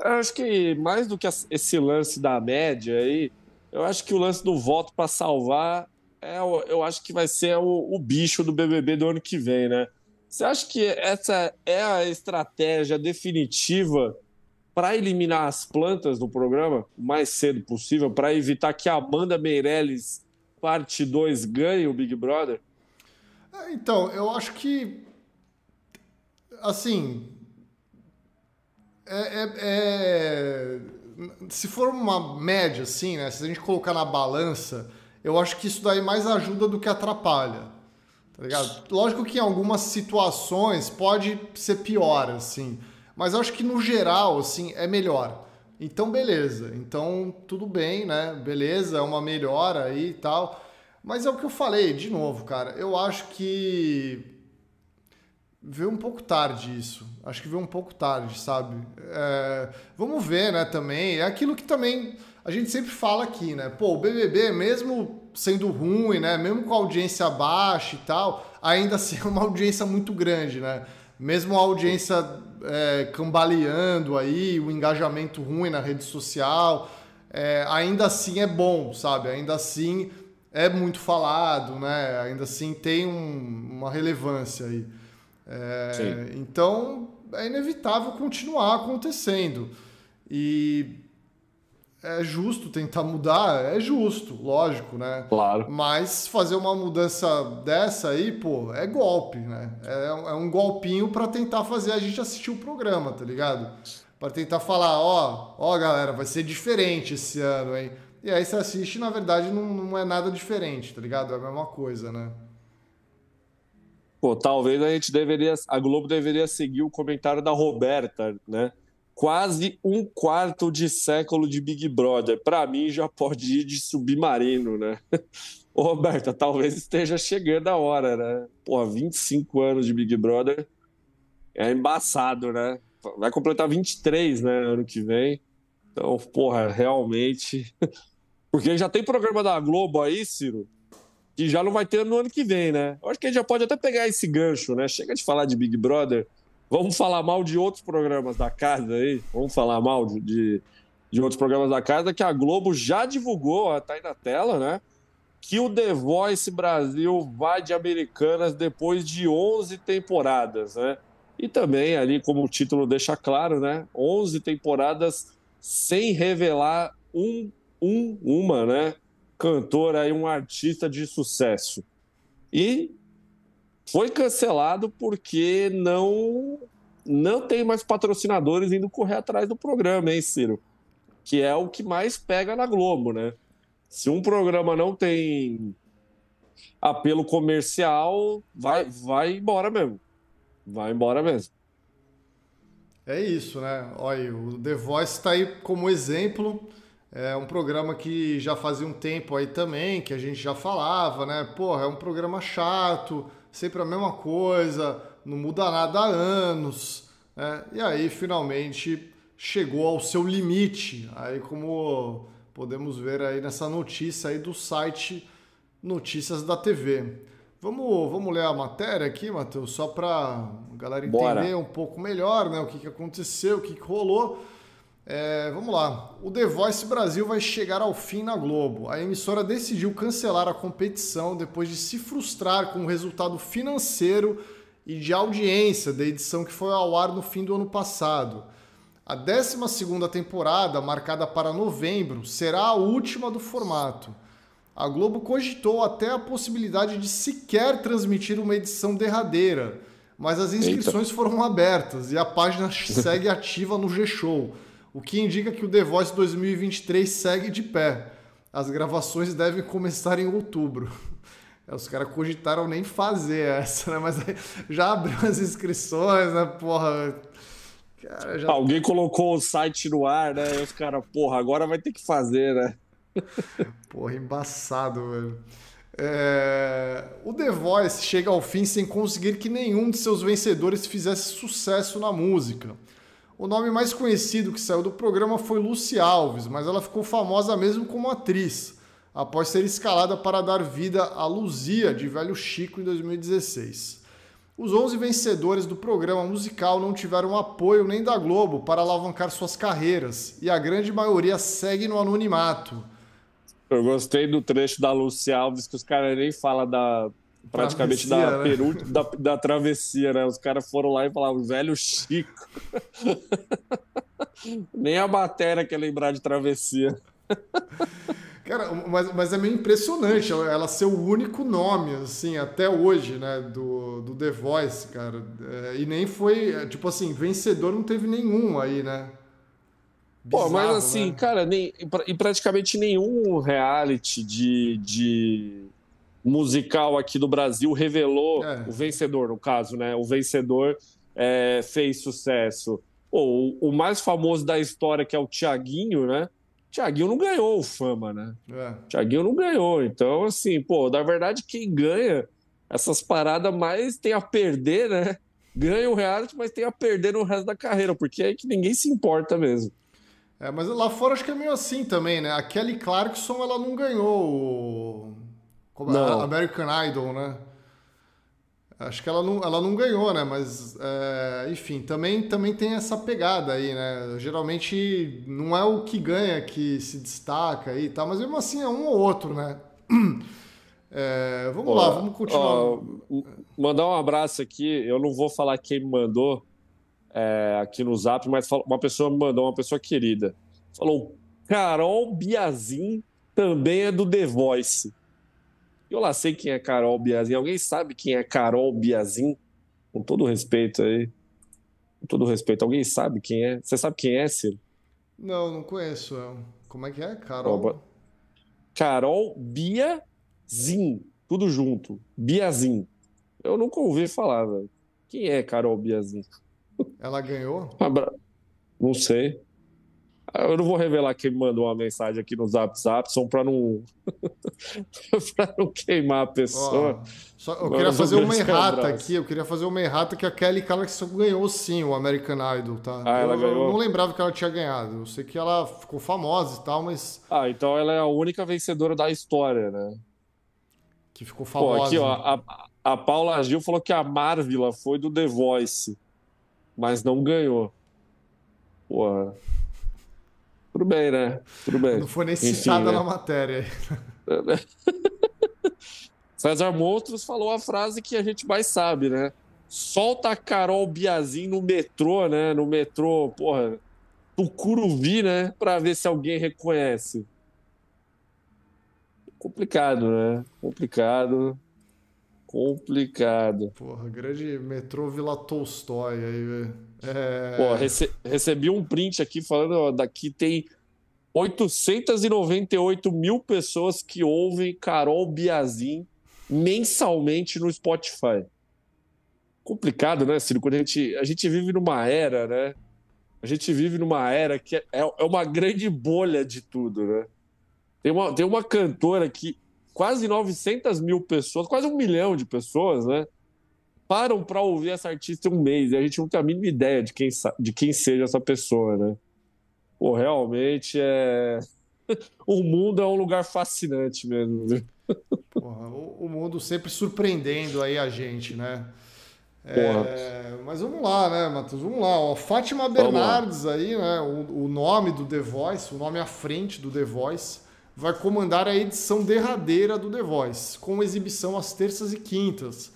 acho que mais do que esse lance da média aí, eu acho que o lance do voto para salvar, é, eu acho que vai ser o, o bicho do BBB do ano que vem, né? Você acha que essa é a estratégia definitiva para eliminar as plantas do programa o mais cedo possível, para evitar que a Amanda Meirelles, parte 2, ganhe o Big Brother? É, então, eu acho que assim. É, é, é, se for uma média, assim, né? Se a gente colocar na balança, eu acho que isso daí mais ajuda do que atrapalha. Tá ligado? Lógico que em algumas situações pode ser pior, assim. Mas acho que no geral, assim, é melhor. Então, beleza. Então, tudo bem, né? Beleza, é uma melhora aí e tal. Mas é o que eu falei, de novo, cara. Eu acho que veio um pouco tarde isso. Acho que veio um pouco tarde, sabe? É, vamos ver, né, também. É aquilo que também a gente sempre fala aqui, né? Pô, o BBB, mesmo sendo ruim, né? Mesmo com a audiência baixa e tal, ainda assim é uma audiência muito grande, né? Mesmo a audiência é, cambaleando aí, o engajamento ruim na rede social, é, ainda assim é bom, sabe? Ainda assim é muito falado, né? Ainda assim tem um, uma relevância aí. É, então é inevitável continuar acontecendo. E é justo tentar mudar, é justo, lógico, né? Claro. Mas fazer uma mudança dessa aí, pô, é golpe, né? É, é um golpinho para tentar fazer a gente assistir o programa, tá ligado? Para tentar falar, ó, ó, galera, vai ser diferente esse ano, hein? E aí você assiste, na verdade, não, não é nada diferente, tá ligado? É a mesma coisa, né? Pô, talvez a gente deveria, a Globo deveria seguir o comentário da Roberta, né? Quase um quarto de século de Big Brother. Para mim já pode ir de submarino, né? Ô, Roberta, talvez esteja chegando a hora, né? Pô, 25 anos de Big Brother é embaçado, né? Vai completar 23, né, ano que vem. Então, porra, realmente. Porque já tem programa da Globo aí, Ciro, que já não vai ter no ano que vem, né? Eu acho que a gente já pode até pegar esse gancho, né? Chega de falar de Big Brother, vamos falar mal de outros programas da casa aí, vamos falar mal de, de, de outros programas da casa que a Globo já divulgou, tá aí na tela, né? Que o The Voice Brasil vai de Americanas depois de 11 temporadas, né? E também ali, como o título deixa claro, né? 11 temporadas sem revelar um, um uma, né? cantora e um artista de sucesso. E foi cancelado porque não não tem mais patrocinadores indo correr atrás do programa, hein, Ciro? Que é o que mais pega na Globo, né? Se um programa não tem apelo comercial, vai, vai embora mesmo. Vai embora mesmo. É isso, né? Olha, o The Voice está aí como exemplo é um programa que já fazia um tempo aí também, que a gente já falava, né? Porra, é um programa chato, sempre a mesma coisa, não muda nada há anos. Né? E aí, finalmente, chegou ao seu limite. Aí, como podemos ver aí nessa notícia aí do site Notícias da TV. Vamos, vamos ler a matéria aqui, Matheus, só para a galera entender Bora. um pouco melhor né, o que, que aconteceu, o que, que rolou. É, vamos lá. O The Voice Brasil vai chegar ao fim na Globo. A emissora decidiu cancelar a competição depois de se frustrar com o resultado financeiro e de audiência da edição que foi ao ar no fim do ano passado. A 12 temporada, marcada para novembro, será a última do formato. A Globo cogitou até a possibilidade de sequer transmitir uma edição derradeira, mas as inscrições Eita. foram abertas e a página segue ativa no G-Show o que indica que o The Voice 2023 segue de pé. As gravações devem começar em outubro. É, os caras cogitaram nem fazer essa, né? Mas já abriu as inscrições, né? Porra. Cara, já... Alguém colocou o site no ar, né? E os caras, porra, agora vai ter que fazer, né? Porra, embaçado, velho. É... O The Voice chega ao fim sem conseguir que nenhum de seus vencedores fizesse sucesso na música. O nome mais conhecido que saiu do programa foi Lucy Alves, mas ela ficou famosa mesmo como atriz, após ser escalada para dar vida a Luzia de Velho Chico em 2016. Os 11 vencedores do programa musical não tiveram apoio nem da Globo para alavancar suas carreiras, e a grande maioria segue no anonimato. Eu gostei do trecho da Lucy Alves, que os caras nem falam da, praticamente travessia, da, né? Peru, da, da, travessia, né? Os caras foram lá e falaram, velho Chico. Nem a matéria quer lembrar de travessia. Cara, mas, mas é meio impressionante ela, ser o único nome, assim, até hoje, né, do, do The Voice, cara. É, e nem foi, tipo assim, vencedor não teve nenhum aí, né? Bizarro, Pô, mas assim, né? cara, nem, e praticamente nenhum reality de, de musical aqui do Brasil revelou é. o vencedor, no caso, né? O vencedor é, fez sucesso. Pô, o, o, mais famoso da história, que é o Tiaguinho, né? Tiaguinho não ganhou o fama, né? É. Tiaguinho não ganhou. Então, assim, pô, na verdade, quem ganha essas paradas mais tem a perder, né? ganha o reality, mas tem a perder no resto da carreira, porque é aí que ninguém se importa mesmo. É, mas lá fora acho que é meio assim também, né? A Kelly Clarkson, ela não ganhou o... Não. American Idol, né? Acho que ela não, ela não ganhou, né? Mas, é, enfim, também, também tem essa pegada aí, né? Geralmente não é o que ganha que se destaca aí e tal, mas mesmo assim é um ou outro, né? É, vamos Ó, lá, vamos continuar. ó, mandar um abraço aqui. Eu não vou falar quem me mandou é, aqui no Zap, mas uma pessoa me mandou, uma pessoa querida. Falou: Carol Biazin também é do The Voice. Eu lá sei quem é Carol Biazin. Alguém sabe quem é Carol Biazin? Com todo respeito aí. Com todo respeito. Alguém sabe quem é? Você sabe quem é, Ciro? Não, não conheço. é. Como é que é? Carol? Carol Biazin. Tudo junto. Biazin. Eu nunca ouvi falar, velho. Quem é Carol Biazin? Ela ganhou? Não sei. Ah, Eu não vou revelar quem me mandou uma mensagem aqui no Zap Zap, só para não para não queimar a pessoa. Ó, só- eu Agora queria eu fazer uma errata abraço. aqui. Eu queria fazer uma errata que a Kelly Clarkson ganhou sim o American Idol, tá? Ah, ela eu, ganhou? eu não lembrava que ela tinha ganhado. Eu sei que ela ficou famosa e tal, mas Ah, então ela é a única vencedora da história, né? que ficou Pô, famosa. aqui, ó, a, a Paula Gil falou que a Marvila foi do The Voice, mas não ganhou. Porra. Tudo bem, né? Tudo bem. Não foi nem Enfim, citada né? na matéria. César Monstros falou a frase que a gente mais sabe, né? Solta a Carol Biazin no metrô, né? No metrô, porra, Tucuruvi, né? Pra ver se alguém reconhece. Complicado, né? Complicado. Complicado. Porra, grande metrô Vila Tolstói aí, velho. É... Pô, rece- recebi um print aqui falando, ó, daqui tem 898 mil pessoas que ouvem Carol Biazin mensalmente no Spotify. Complicado, né, Ciro? Quando a gente, a gente vive numa era, né? A gente vive numa era que é, é uma grande bolha de tudo, né? Tem uma, tem uma cantora que quase 900 mil pessoas, quase um milhão de pessoas, né? Param para ouvir essa artista em um mês e a gente não tem a mínima ideia de quem, de quem seja essa pessoa, né? Pô, realmente é. O mundo é um lugar fascinante mesmo. viu? Porra, o, o mundo sempre surpreendendo aí a gente, né? É, mas vamos lá, né, Matheus? Vamos lá. Ó. Fátima. Bernardes aí, né? O, o nome do The Voice, o nome à frente do The Voice, vai comandar a edição derradeira do The Voice, com exibição às terças e quintas.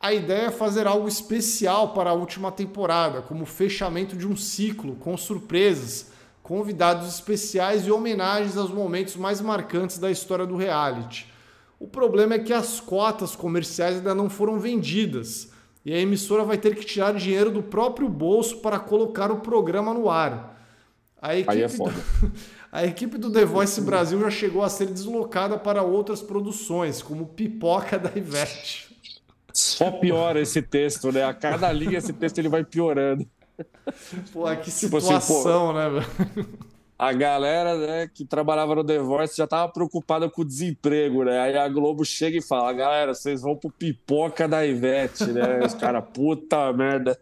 A ideia é fazer algo especial para a última temporada, como fechamento de um ciclo, com surpresas, convidados especiais e homenagens aos momentos mais marcantes da história do reality. O problema é que as cotas comerciais ainda não foram vendidas e a emissora vai ter que tirar dinheiro do próprio bolso para colocar o programa no ar. A equipe, Aí é do. a equipe do The Voice Brasil já chegou a ser deslocada para outras produções, como Pipoca da Ivete. Só piora esse texto, né? A cada linha esse texto ele vai piorando. Pô, que Tipo assim, situação, né, velho? A galera né, que trabalhava no The Voice já estava preocupada com o desemprego, né? Aí a Globo chega e fala: galera, vocês vão pro pipoca da Ivete, né? Os caras, puta merda.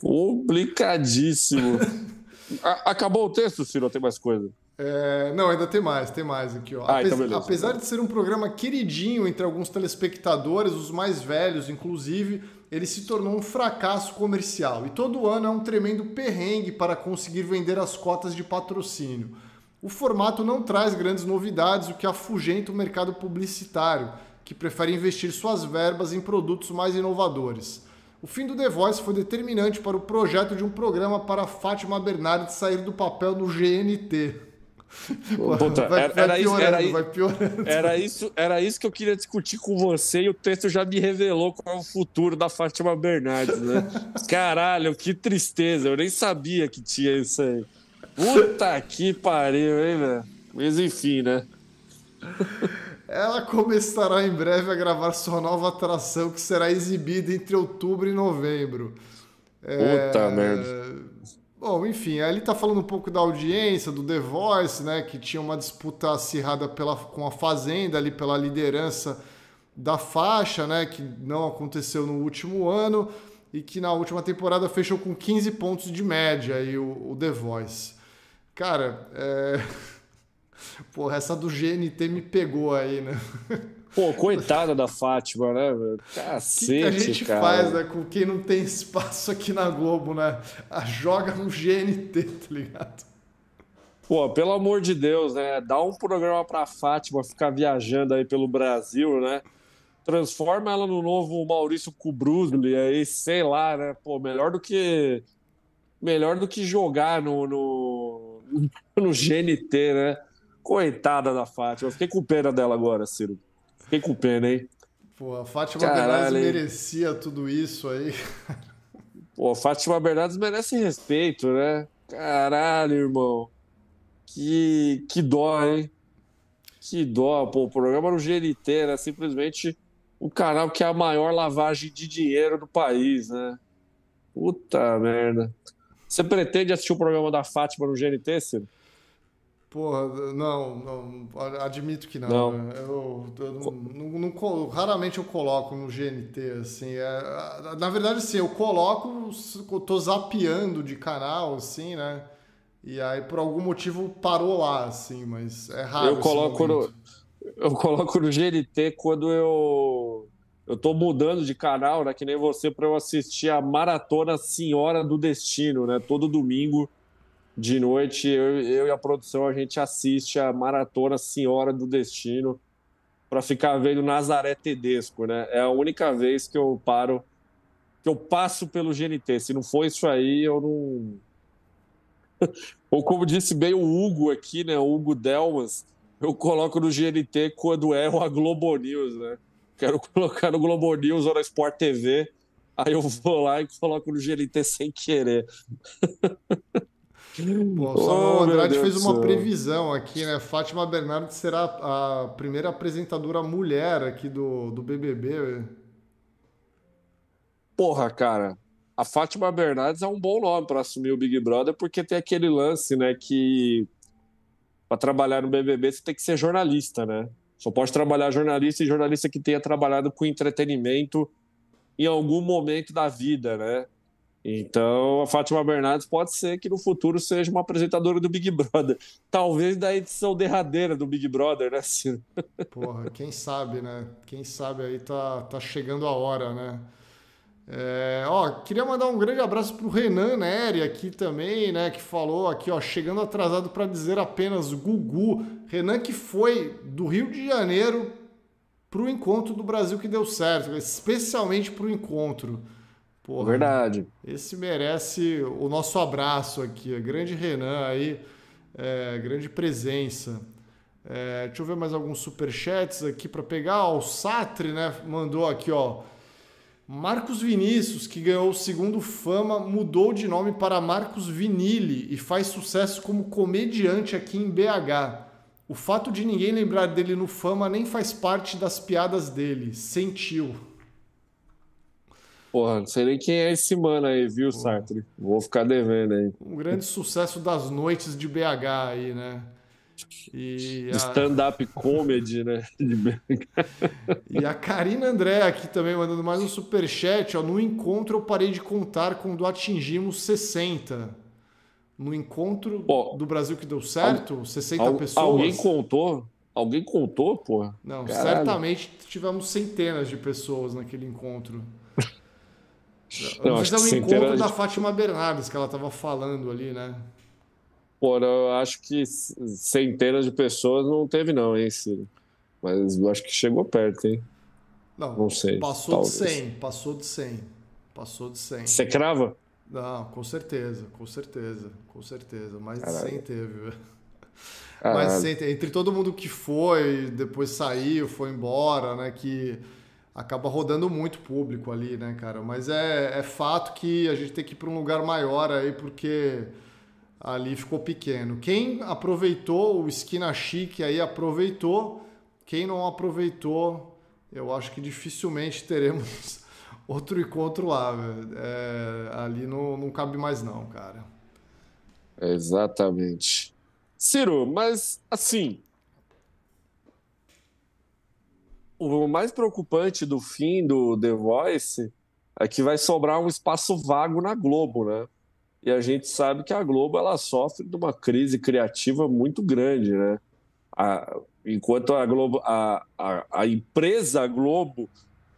Complicadíssimo. A- acabou o texto, Ciro? Tem mais coisa? É, não, ainda tem mais, tem mais aqui, ó. Ah, então Apes- beleza. apesar de ser um programa queridinho entre alguns telespectadores, os mais velhos, inclusive, ele se tornou um fracasso comercial. E todo ano é um tremendo perrengue para conseguir vender as cotas de patrocínio. O formato não traz grandes novidades, o que afugenta o mercado publicitário, que prefere investir suas verbas em produtos mais inovadores. O fim do The Voice foi determinante para o projeto de um programa para Fátima Bernardes sair do papel no GNT. Puta, vai, era- vai era piorando, era vai piorando. Era isso, era isso que eu queria discutir com você e o texto já me revelou qual é o futuro da Fátima Bernardes, né? Caralho, que tristeza, eu nem sabia que tinha isso aí. Puta que pariu, hein, velho? Mas enfim, né? Ela começará em breve a gravar sua nova atração que será exibida entre outubro e novembro. É, Puta merda. Bom, enfim, ele tá falando um pouco da audiência, do The Voice, né? Que tinha uma disputa acirrada pela, com a Fazenda ali pela liderança da faixa, né? Que não aconteceu no último ano e que na última temporada fechou com 15 pontos de média aí o, o The Voice. Cara, é... Porra, essa do GNT me pegou aí, né? Pô, coitada da Fátima, né? Cacete, que, que a gente cara. faz, né? Com quem não tem espaço aqui na Globo, né? A joga no GNT, tá ligado? Pô, pelo amor de Deus, né? Dá um programa pra Fátima ficar viajando aí pelo Brasil, né? Transforma ela no novo Maurício Kubrusli aí, sei lá, né? Pô, melhor do que melhor do que jogar no, no, no GNT, né? Coitada da Fátima. Eu fiquei com pena dela agora, Ciro. Fiquei com pena, hein? Pô, a Fátima Caralho, Bernardes merecia tudo isso aí. Pô, a Fátima Bernardes merece respeito, né? Caralho, irmão. Que, que dó, hein? Que dó. Pô, o programa no GNT era simplesmente o canal que é a maior lavagem de dinheiro do país, né? Puta merda. Você pretende assistir o programa da Fátima no GNT, Ciro? Porra, não, não, admito que não. não. Né? Eu, eu não, não, não, raramente eu coloco no GNT, assim. É, na verdade, sim, eu coloco, eu tô zapeando de canal, assim, né? E aí, por algum motivo, parou lá, assim, mas é raro. Eu coloco, no, eu coloco no GNT quando eu, eu tô mudando de canal, né? Que nem você, para eu assistir a Maratona Senhora do Destino, né? Todo domingo de noite, eu, eu e a produção, a gente assiste a maratona Senhora do Destino para ficar vendo Nazaré Tedesco, né? É a única vez que eu paro, que eu passo pelo GNT. Se não for isso aí, eu não. Ou como disse bem o Hugo aqui, né? O Hugo Delmas, eu coloco no GNT quando erro a Globo News, né? Quero colocar no Globo News ou na Sport TV. Aí eu vou lá e coloco no GNT sem querer. Bom, o Samuel oh, Andrade fez uma previsão aqui, né? Fátima Bernardes será a primeira apresentadora mulher aqui do, do BBB. Porra, cara, a Fátima Bernardes é um bom nome para assumir o Big Brother, porque tem aquele lance, né, que para trabalhar no BBB você tem que ser jornalista, né? Só pode trabalhar jornalista e jornalista que tenha trabalhado com entretenimento em algum momento da vida, né? Então, a Fátima Bernardes pode ser que no futuro seja uma apresentadora do Big Brother. Talvez da edição derradeira do Big Brother, né, Ciro? Porra, quem sabe, né? Quem sabe aí tá, tá chegando a hora, né? É, ó, queria mandar um grande abraço pro Renan Neri aqui também, né? Que falou aqui, ó, chegando atrasado para dizer apenas Gugu. Renan que foi do Rio de Janeiro pro encontro do Brasil que deu certo, especialmente pro encontro. Porra, Verdade. Esse merece o nosso abraço aqui. Grande Renan aí, é, grande presença. É, deixa eu ver mais alguns superchats aqui para pegar. o Satri né, mandou aqui, ó. Marcos Vinícius, que ganhou o segundo Fama, mudou de nome para Marcos Vinili e faz sucesso como comediante aqui em BH. O fato de ninguém lembrar dele no Fama nem faz parte das piadas dele. Sentiu. Porra, não sei nem quem é esse mano aí, viu, Sartre? Vou ficar devendo aí. Um grande sucesso das noites de BH aí, né? E a... Stand-up comedy, né? e a Karina André aqui também mandando mais um superchat. Ó. No encontro eu parei de contar quando atingimos 60. No encontro do Brasil que deu certo, al 60 al pessoas. Alguém contou? Alguém contou, porra? Não, Caralho. certamente tivemos centenas de pessoas naquele encontro. Não, Mas é o encontro da Fátima Bernardes que ela estava falando ali, né? Pô, eu acho que centenas de pessoas não teve, não, hein, Ciro? Mas eu acho que chegou perto, hein? Não, não sei. Passou talvez. de 100, passou de 100. Passou de 100. Você crava? Não, com certeza, com certeza, com certeza. Mais de 100 teve, Mas 100, entre todo mundo que foi, depois saiu, foi embora, né? Que acaba rodando muito público ali, né, cara? Mas é, é fato que a gente tem que ir para um lugar maior aí, porque ali ficou pequeno. Quem aproveitou o Esquina Chique aí aproveitou. Quem não aproveitou, eu acho que dificilmente teremos outro encontro lá. É, ali não, não cabe mais não, cara. Exatamente. Ciro, mas assim, o mais preocupante do fim do The Voice é que vai sobrar um espaço vago na Globo, né? E a gente sabe que a Globo ela sofre de uma crise criativa muito grande, né? A, enquanto a Globo, a, a, a, empresa Globo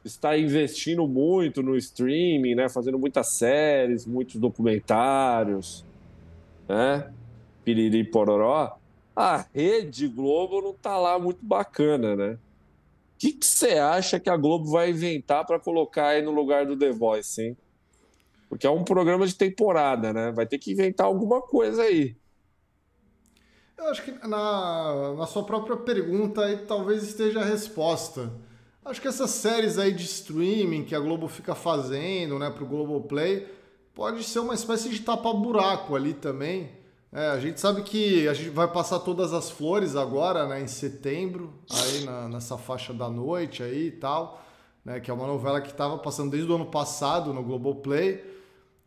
está investindo muito no streaming, né? Fazendo muitas séries, muitos documentários, né? Piriri pororó. A rede Globo não está lá muito bacana, né? Que você acha que a Globo vai inventar para colocar aí no lugar do The Voice, hein? Porque é um programa de temporada, né? Vai ter que inventar alguma coisa aí. Eu acho que na, na sua própria pergunta aí talvez esteja a resposta. Acho que essas séries aí de streaming que a Globo fica fazendo, né, pro Globoplay, pode ser uma espécie de tapa-buraco ali também. É, a gente sabe que a gente vai passar todas as flores agora, né, em setembro, aí na, nessa faixa da noite aí e tal, né, que é uma novela que estava passando desde o ano passado no Globoplay.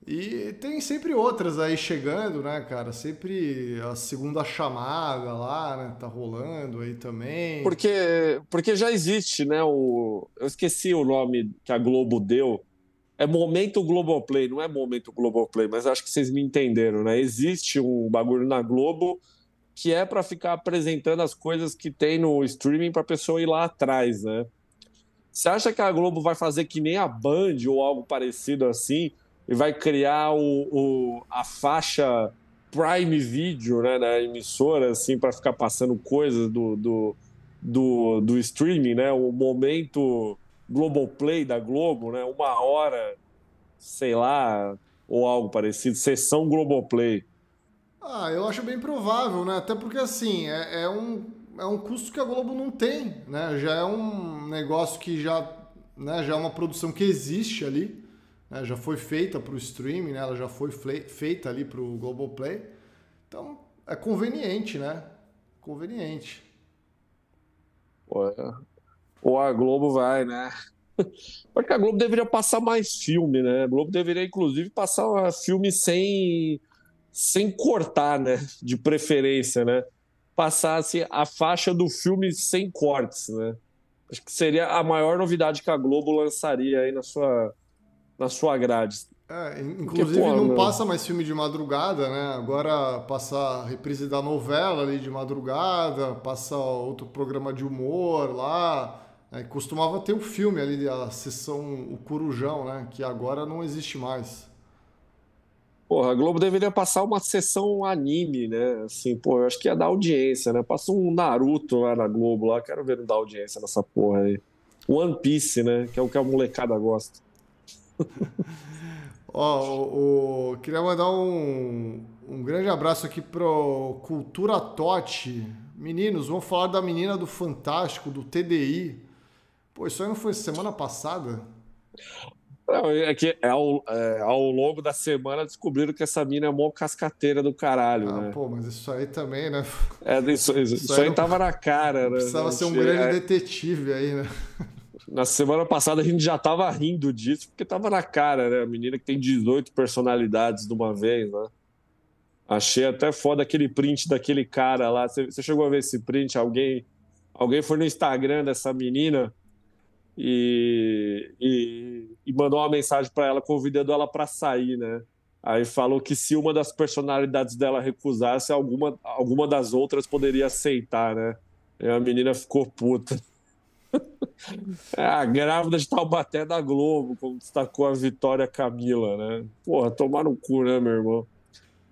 E tem sempre outras aí chegando, né, cara? Sempre a segunda chamada lá, né? Tá rolando aí também. Porque, porque já existe, né? O, eu esqueci o nome que a Globo deu. É Momento Globoplay, não é Momento Globoplay, mas acho que vocês me entenderam, né? Existe um bagulho na Globo que é para ficar apresentando as coisas que tem no streaming para a pessoa ir lá atrás, né? Você acha que a Globo vai fazer que nem a Band ou algo parecido assim? e vai criar o, o, a faixa Prime Video né, na emissora, assim, para ficar passando coisas do, do, do, do, streaming, né? O momento Globoplay da Globo, né? Uma hora, sei lá, ou algo parecido, sessão Globoplay. Ah, eu acho bem provável, né? Até porque, assim, é, é um, é um custo que a Globo não tem, né? Já é um negócio que já, né, já é uma produção que existe ali né? já foi feita para o streaming, né? ela já foi feita ali para o Globoplay. Então é conveniente, né? Conveniente. Ou a Globo vai, né? Porque a Globo deveria passar mais filme, né? A Globo deveria, inclusive, passar filme sem, sem cortar, né? De preferência, né? Passasse a faixa do filme sem cortes, né? Acho que seria a maior novidade que a Globo lançaria aí na sua, na sua grade. É, inclusive Porque, pô, não passa mais filme de madrugada, né? Agora passa a reprise da novela ali de madrugada, passa outro programa de humor lá. É, costumava ter o um filme ali, a sessão O Corujão, né? Que agora não existe mais. Porra, a Globo deveria passar uma sessão anime, né? Assim, pô, eu acho que ia dar audiência, né? Passa um Naruto lá na Globo lá, quero ver não dar audiência nessa porra aí. One Piece, né? Que é o que a molecada gosta. Ó, o, o, queria mandar um, um grande abraço aqui pro Cultura Tote. Meninos, vamos falar da menina do Fantástico, do TDI. Pô, isso aí não foi semana passada? Não, é que ao, é, ao longo da semana descobriram que essa mina é mó cascateira do caralho, ah, né? Pô, mas isso aí também, né? É, isso, isso, isso aí, aí não... tava na cara, né? Precisava ser um grande é... detetive aí, né? Na semana passada a gente já tava rindo disso, porque tava na cara, né? A menina que tem 18 personalidades de uma vez, né? Achei até foda aquele print daquele cara lá. Você, você chegou a ver esse print? Alguém, alguém foi no Instagram dessa menina e, e, e mandou uma mensagem para ela convidando ela para sair, né? Aí falou que se uma das personalidades dela recusasse, alguma, alguma das outras poderia aceitar, né? E a menina ficou puta. É a grávida de Taubaté da Globo, como destacou a Vitória Camila, né? Porra, tomar no cu, né, meu irmão?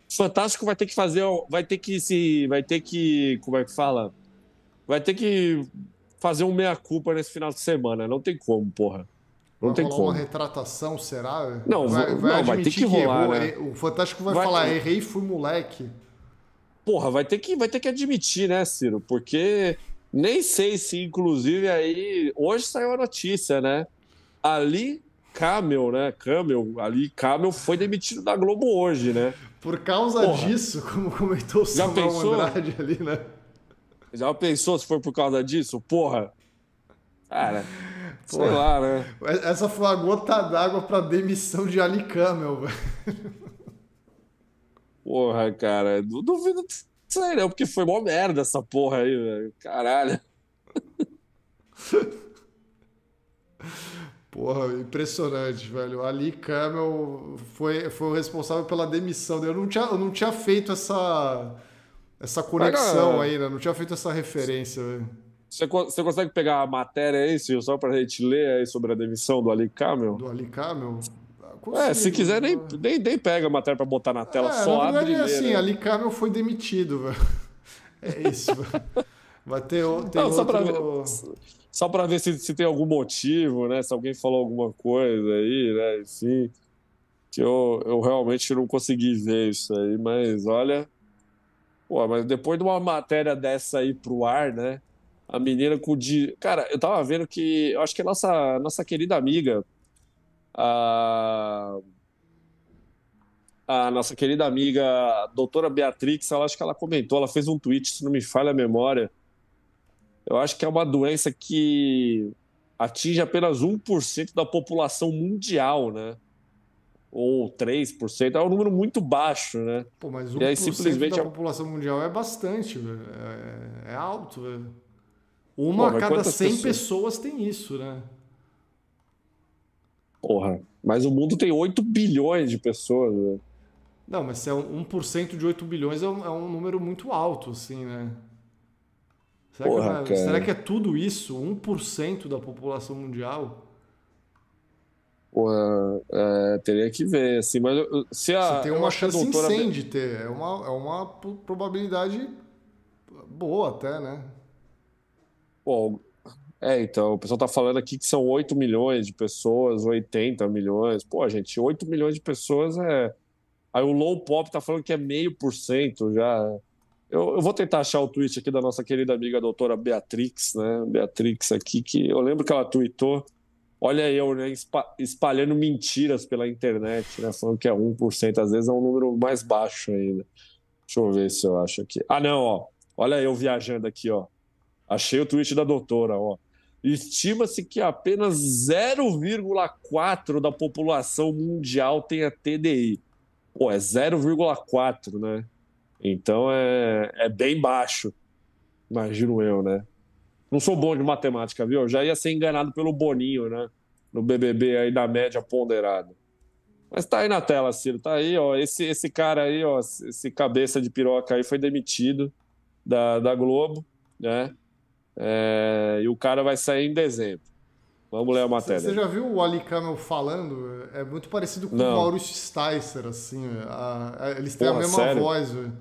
Fantástico vai ter que fazer, vai ter que se, vai ter que, como é que fala? Vai ter que fazer um meia-culpa nesse final de semana, não tem como, porra. Não vai tem como. uma retratação, será? Não, vai, vai, não, vai ter que, que rolar, né? O Fantástico vai, vai falar, errei, fui moleque. Porra, vai ter que, vai ter que admitir, né, Ciro? Porque nem sei se, inclusive, aí. Hoje saiu a notícia, né? Ali Camel, né? Camel, ali Camel foi demitido da Globo hoje, né? Por causa Porra. disso, como comentou o Já Samuel pensou? Andrade ali, né? Já pensou se foi por causa disso? Porra. Cara, Porra. sei lá, né? Essa foi a gota d'água pra demissão de Ali Camel, velho. Porra, cara, duvido Sei não, porque foi mó merda essa porra aí, velho. Caralho. Porra, impressionante, velho. O Ali Camel foi, foi o responsável pela demissão. Eu não tinha, eu não tinha feito essa, essa conexão aí, né? Não tinha feito essa referência, velho. Você, você consegue pegar a matéria aí, Sil, só pra gente ler aí sobre a demissão do Ali Camel? Do Ali Camel? Consigo, é, se quiser, nem, nem, nem pega a matéria pra botar na tela, é, só na verdade, abre é assim, Ali Camel foi demitido, velho. É isso, velho. Vai ter, tem não, outro... Só pra ver, só pra ver se, se tem algum motivo, né? Se alguém falou alguma coisa aí, né? Enfim, que eu, eu realmente não consegui ver isso aí, mas olha... Pô, mas depois de uma matéria dessa aí pro ar, né? A menina com o de. Cara, eu tava vendo que. Eu acho que a nossa, nossa querida amiga. A, a nossa querida amiga a doutora Beatrix, ela acho que ela comentou, ela fez um tweet, se não me falha a memória. Eu acho que é uma doença que atinge apenas 1% da população mundial, né? Ou 3%, é um número muito baixo, né? Pô, mas 1% e aí, simplesmente... da população mundial é bastante, velho. É, é alto, velho. Uma Pô, a cada 100 pessoas? pessoas tem isso, né? Porra, mas o mundo tem 8 bilhões de pessoas, né? Não, mas se é 1% de 8 bilhões é um, é um número muito alto, assim, né? Será, Porra, que, é, será que é tudo isso? 1% da população mundial? Porra, é, teria que ver, assim, mas se a. Você tem uma chance doutora... insane de ter. É uma, é uma probabilidade boa até, né? Pô, é, então, o pessoal tá falando aqui que são 8 milhões de pessoas, 80 milhões. Pô, gente, 8 milhões de pessoas é. Aí o low pop tá falando que é meio por cento já. Eu, eu, vou tentar achar o tweet aqui da nossa querida amiga doutora Beatrix, né? Beatrix aqui, que eu lembro que ela tweetou. Olha eu, né? Espalhando mentiras pela internet, né? Falando que é 1%, às vezes é um número mais baixo ainda. Deixa eu ver se eu acho aqui. Ah, não, ó. Olha eu viajando aqui, ó. Achei o tweet da doutora, ó. Estima-se que apenas 0,4 da população mundial tenha TDI. Pô, é 0,4, né? Então é, é bem baixo, imagino eu, né? Não sou bom de matemática, viu? Eu já ia ser enganado pelo Boninho, né? No BBB aí da média ponderada. Mas tá aí na tela, Ciro. Tá aí, ó. Esse, esse cara aí, ó. Esse cabeça de piroca aí foi demitido da, da Globo, né? É, e o cara vai sair em dezembro. Vamos ler a matéria. Você já viu o Ali Camel falando? É muito parecido com Não. o Maurício Sticer, assim. A, a, eles têm Porra, a mesma sério? voz, o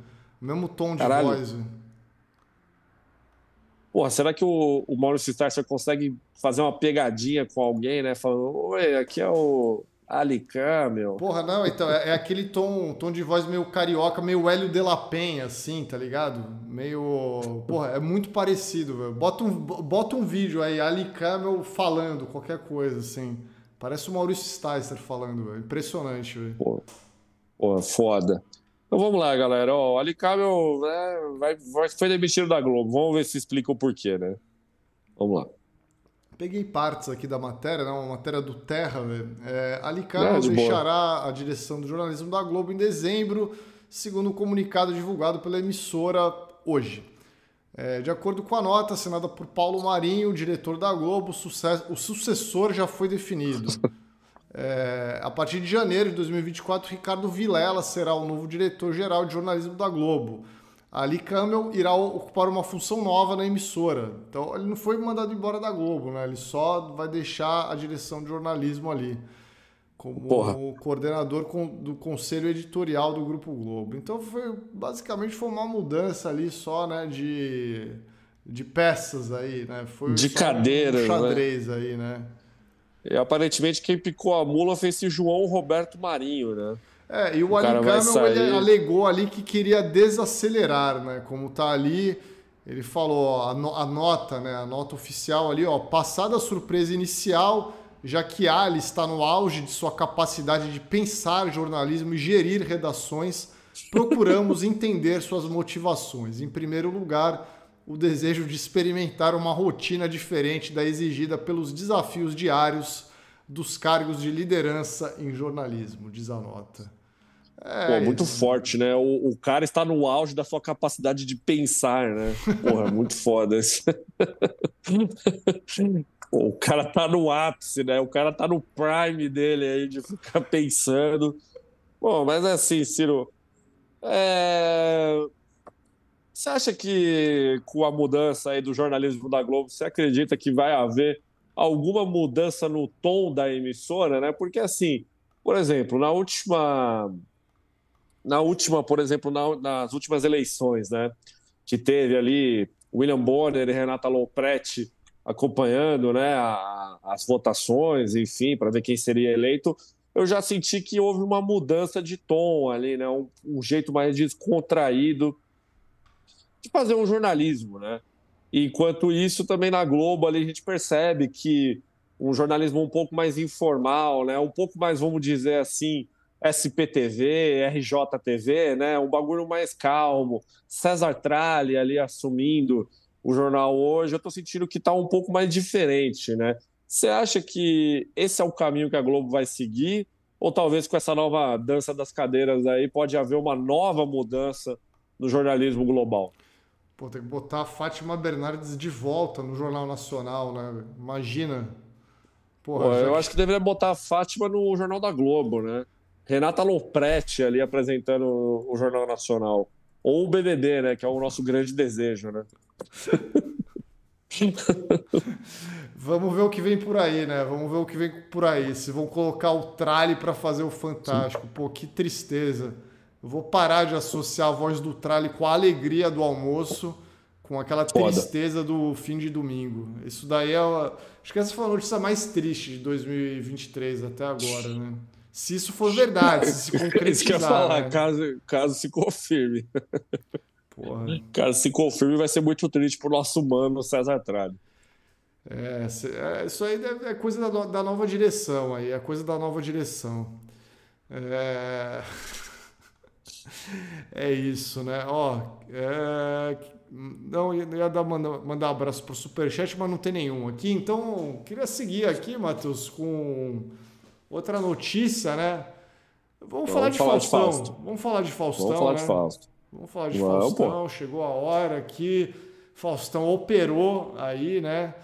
mesmo tom de Caralho. voz. Porra, será que o, o Maurício Sticer consegue fazer uma pegadinha com alguém, né? Falando, oi, aqui é o Alicã, meu. Porra, não, então, é, é, aquele tom, tom de voz meio carioca, meio Hélio de la Penha, assim, tá ligado? Meio. Porra, é muito parecido, velho. Bota um, bota um vídeo aí, Alicã, meu, falando qualquer coisa, assim. Parece o Maurício Sticer falando, velho. Impressionante, velho. Pô, pô, foda. Então vamos lá, galera. Ó, o Alicável né, vai, vai, foi demitido da Globo. Vamos ver se explica o porquê, né? Vamos lá. Peguei partes aqui da matéria, né? uma matéria do Terra. É, Ali Carlos de deixará boa. a direção do jornalismo da Globo em dezembro, segundo o um comunicado divulgado pela emissora hoje. É, de acordo com a nota assinada por Paulo Marinho, diretor da Globo, o sucessor já foi definido. É, a partir de janeiro de 2024, Ricardo Vilela será o novo diretor-geral de jornalismo da Globo. Ali Campbell irá ocupar uma função nova na emissora. Então ele não foi mandado embora da Globo, né? Ele só vai deixar a direção de jornalismo ali como Porra. coordenador do conselho editorial do Grupo Globo. Então foi basicamente foi uma mudança ali só, né, de, de peças aí, né? Foi de cadeira, um né? xadrez né? aí, né? E aparentemente quem picou a mula foi esse João Roberto Marinho, né? É, e o, o Ali Camel ele alegou ali que queria desacelerar, né? Como tá ali, ele falou, ó, a, nota, né? A nota oficial ali, ó, passada a surpresa inicial, já que Ali está no auge de sua capacidade de pensar jornalismo e gerir redações, procuramos entender suas motivações. Em primeiro lugar, o desejo de experimentar uma rotina diferente da exigida pelos desafios diários dos cargos de liderança em jornalismo, diz a nota. É, Pô, muito isso. forte, né? O, o, cara está no auge da sua capacidade de pensar, né? Porra, muito foda isso. O cara tá no ápice, né? O cara tá no prime dele aí de ficar pensando. Bom, mas é assim, Ciro. É... Você acha que com a mudança aí do jornalismo da Globo, você acredita que vai haver alguma mudança no tom da emissora, né? Porque assim, por exemplo, na última, na última, por exemplo, na, nas últimas eleições, né, que teve ali William Bonner e Renata Lopretti acompanhando, né, a, as votações, enfim, para ver quem seria eleito, eu já senti que houve uma mudança de tom ali, né, um, um jeito mais descontraído de fazer um jornalismo, né? Enquanto isso, também na Globo ali a gente percebe que um jornalismo um pouco mais informal, né? Um pouco mais, vamos dizer assim, SPTV, RJTV, né? Um bagulho mais calmo. César Tralli ali assumindo o jornal hoje, eu estou sentindo que está um pouco mais diferente, né? Você acha que esse é o caminho que a Globo vai seguir? Ou talvez com essa nova dança das cadeiras aí pode haver uma nova mudança no jornalismo global? Pô, tem que botar a Fátima Bernardes de volta no Jornal Nacional, né? Imagina. Porra, Pô, eu que... acho que deveria botar a Fátima no Jornal da Globo, né? Renata Lopretti ali apresentando o Jornal Nacional. Ou o BBB, né? Que é o nosso grande desejo, né? Vamos ver o que vem por aí, né? Vamos ver o que vem por aí. Se vão colocar o trale para fazer o Fantástico. Pô, que tristeza. Eu vou parar de associar a voz do Trale com a alegria do almoço, com aquela tristeza do fim de domingo. Isso daí é. Acho que essa foi a notícia mais triste de 2023 até agora, né? Se isso for verdade, se se concretizar. isso que eu ia falar, né? caso, caso se confirme. Porra. Caso se confirme, vai ser muito triste pro nosso mano César Tralli. É, é, isso aí é coisa da, da nova direção aí, é coisa da nova direção. É... É isso, né? Ó, é... não ia dar, mandar, mandar um abraço pro Superchat, mas não tem nenhum aqui. Então, queria seguir aqui, Matheus, com outra notícia, né? Vamos, Vamos falar, de, falar Faustão. de Fausto. Vamos falar de Faustão. Vamos falar né? de Fausto. Vamos falar de Vamos, Faustão. Pô. Chegou a hora que Faustão operou aí, né?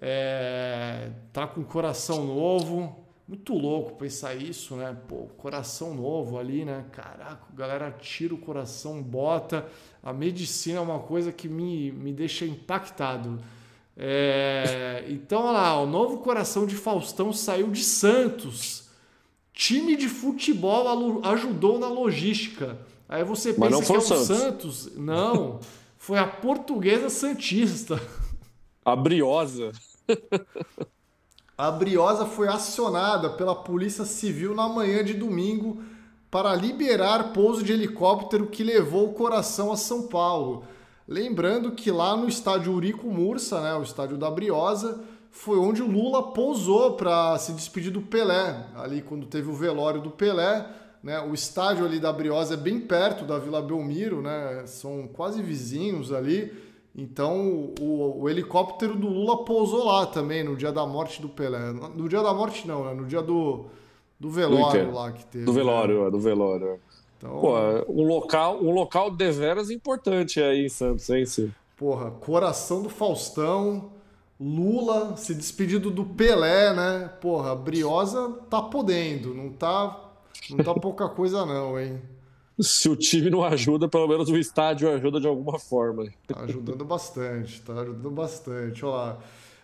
É... Tá com coração novo muito louco pensar isso, né? Pô, coração novo ali, né? Caraca, a galera tira o coração, bota. A medicina é uma coisa que me, me deixa impactado. É, então, olha lá, o novo coração de Faustão saiu de Santos. Time de futebol ajudou na logística. Aí você pensa que é o Santos. Santos. Não, foi a portuguesa Santista. A Briosa. A Briosa foi acionada pela Polícia Civil na manhã de domingo para liberar pouso de helicóptero que levou o coração a São Paulo. Lembrando que lá no estádio Urico Mursa, né, o estádio da Briosa, foi onde o Lula pousou para se despedir do Pelé. Ali quando teve o velório do Pelé, né, o estádio ali da Briosa é bem perto da Vila Belmiro, né, são quase vizinhos ali. Então, o, o, helicóptero do Lula pousou lá também no dia da morte do Pelé. No dia da morte, não, né? No dia do, do velório lá que teve. Do velório, né? do velório. Então, Pô, um local, um local deveras importante aí em Santos, hein, Ciro? Porra, coração do Faustão, Lula se despedindo do Pelé, né? Porra, Briosa tá podendo, não tá, não tá pouca coisa não, hein? Se o time não ajuda, pelo menos o estádio ajuda de alguma forma. Tá ajudando bastante, tá ajudando bastante.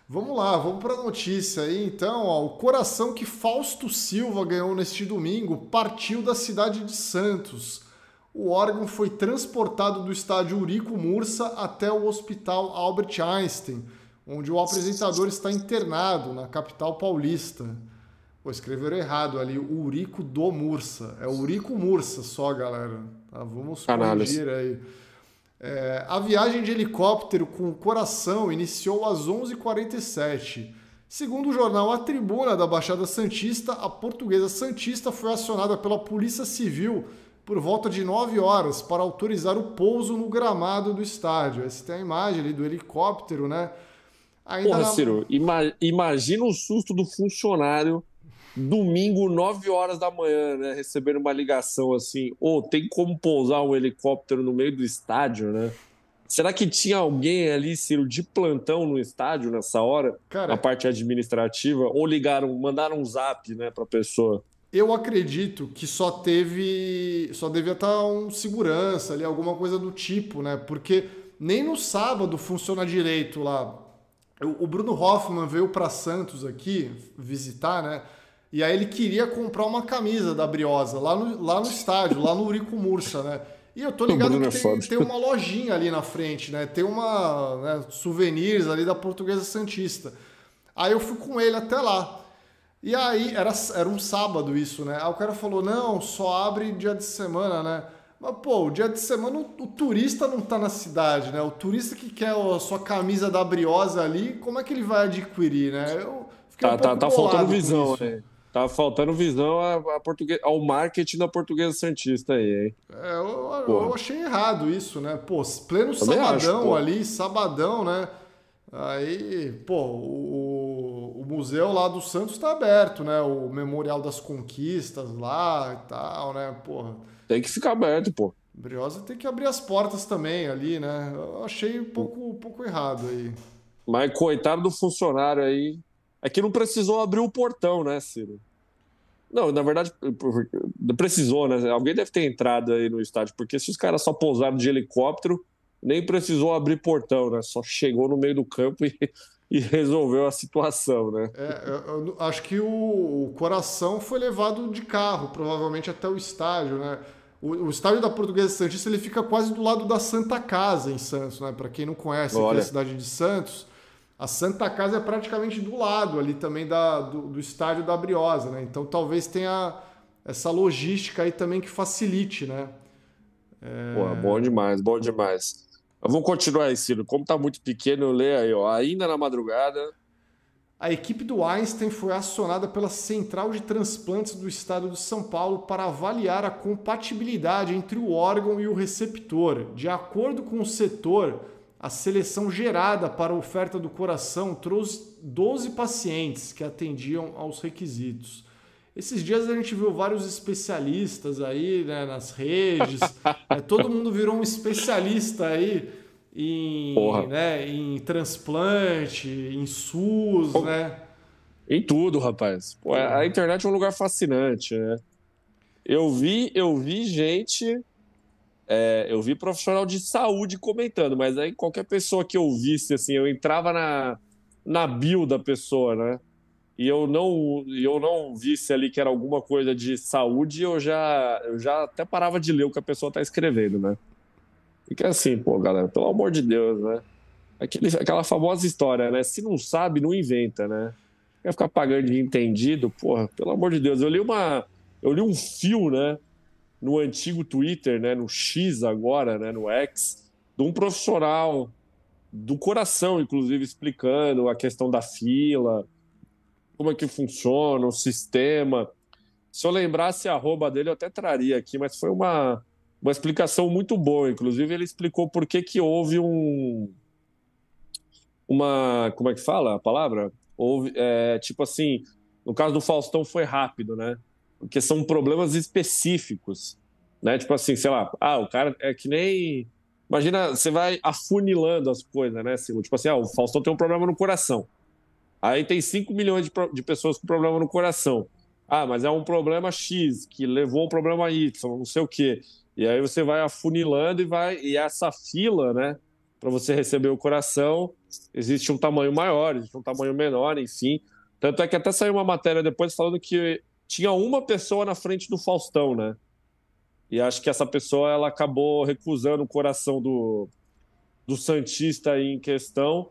Vamos lá, vamos para a notícia aí então. Ó, o coração que Fausto Silva ganhou neste domingo partiu da cidade de Santos. O órgão foi transportado do estádio Urico Mursa até o hospital Albert Einstein, onde o apresentador está internado na capital paulista. Pô, escreveram errado ali, Urico do Mursa. É Urico Mursa só, galera. Tá, vamos corrigir aí. É, a viagem de helicóptero com o coração iniciou às 11h47. Segundo o jornal A Tribuna da Baixada Santista, a portuguesa Santista foi acionada pela Polícia Civil por volta de 9 horas para autorizar o pouso no gramado do estádio. Essa tem a imagem ali do helicóptero, né? Ainda Porra, na... Ciro, ima imagina o susto do funcionário domingo, 9 horas da manhã, né? Recebendo uma ligação assim, ou oh, tem como pousar um helicóptero no meio do estádio, né? Será que tinha alguém ali, Ciro, de plantão no estádio nessa hora, Cara, na parte administrativa, ou ligaram, mandaram um zap, né, para a pessoa? Eu acredito que só teve, só devia estar um segurança ali, alguma coisa do tipo, né? Porque nem no sábado funciona direito lá. O Bruno Hoffman veio para Santos aqui visitar, né? E aí ele queria comprar uma camisa da Briosa lá no, lá no estádio, lá no Urico Mursa, né? E eu tô ligado que é tem, tem, uma lojinha ali na frente, né? Tem uma né, souvenirs ali da Portuguesa Santista. Aí eu fui com ele até lá. E aí, era, era um sábado isso, né? Aí o cara falou, não, só abre dia de semana, né? Mas, pô, o dia de semana o, o, turista não tá na cidade, né? O turista que quer a sua camisa da Briosa ali, como é que ele vai adquirir, né? Eu fiquei tá, um tá, tá faltando visão, né? Tá faltando visão a, a ao marketing da portuguesa Santista aí, hein? É, eu, eu achei errado isso, né? Pô, pleno Também sabadão acho, ali, sabadão, né? Aí, pô, o, o museu lá do Santos tá aberto, né? O Memorial das Conquistas lá e tal, né? Porra. Tem que ficar aberto, pô. Briosa tem que abrir as portas também ali, né? Eu achei um pouco, um pouco errado aí. Mas coitado do funcionário aí, é que não precisou abrir o portão, né, Ciro? Não, na verdade, precisou, né? Alguém deve ter entrado aí no estádio, porque se os caras só pousaram de helicóptero, nem precisou abrir portão, né? Só chegou no meio do campo e, e resolveu a situação, né? É, eu, eu acho que o, o, coração foi levado de carro, provavelmente até o estádio, né? O, o estádio da Portuguesa Santista ele fica quase do lado da Santa Casa em Santos, né? Para quem não conhece aqui a cidade de Santos, a Santa Casa é praticamente do lado ali também da, do, do estádio da Briosa, né? Então talvez tenha essa logística aí também que facilite, né? É... Pô, bom demais, bom demais. Vamos continuar aí, Ciro. Como tá muito pequeno, eu leio aí, ó. Ainda na madrugada. A equipe do Einstein foi acionada pela Central de Transplantes do Estado de São Paulo para avaliar a compatibilidade entre o órgão e o receptor. De acordo com o setor, a seleção gerada para a oferta do coração trouxe 12 pacientes que atendiam aos requisitos. Esses dias a gente viu vários especialistas aí né, nas redes, né, todo mundo virou um especialista aí em, né, em transplante, em SUS, Pô, né? Em tudo, rapaz. Pô, a internet é um lugar fascinante, né? Eu vi, eu vi gente é, eu vi profissional de saúde comentando, mas aí qualquer pessoa que eu visse, assim, eu entrava na, na bio da pessoa, né? E eu não, eu não visse ali que era alguma coisa de saúde, eu já, eu já até parava de ler o que a pessoa está escrevendo, né? Fica assim, pô, galera, pelo amor de Deus, né? Aquele, aquela famosa história, né? Se não sabe, não inventa, né? Quer ficar pagando de entendido, porra, pelo amor de Deus. Eu li uma. Eu li um fio, né? No antigo Twitter, né, no X agora, né, no X, de um profissional do coração, inclusive, explicando a questão da fila, como é que funciona o sistema. Se eu lembrasse a arroba dele, eu até traria aqui, mas foi uma, uma explicação muito boa. Inclusive, ele explicou por que, que houve um. Uma. Como é que fala a palavra? Houve, é, tipo assim, no caso do Faustão foi rápido, né? Porque são problemas específicos, né? Tipo assim, sei lá, ah, o cara é que nem imagina, você vai afunilando as coisas, né? Tipo assim, ah, o Faustão tem um problema no coração. Aí tem 5 milhões de, de pessoas com problema no coração. Ah, mas é um problema X que levou um problema Y, não sei o quê. E aí você vai afunilando e vai e essa fila, né, para você receber o coração, existe um tamanho maior, existe um tamanho menor, enfim. Tanto é que até saiu uma matéria depois falando que tinha uma pessoa na frente do Faustão, né? E acho que essa pessoa ela acabou recusando o coração do, do Santista em questão,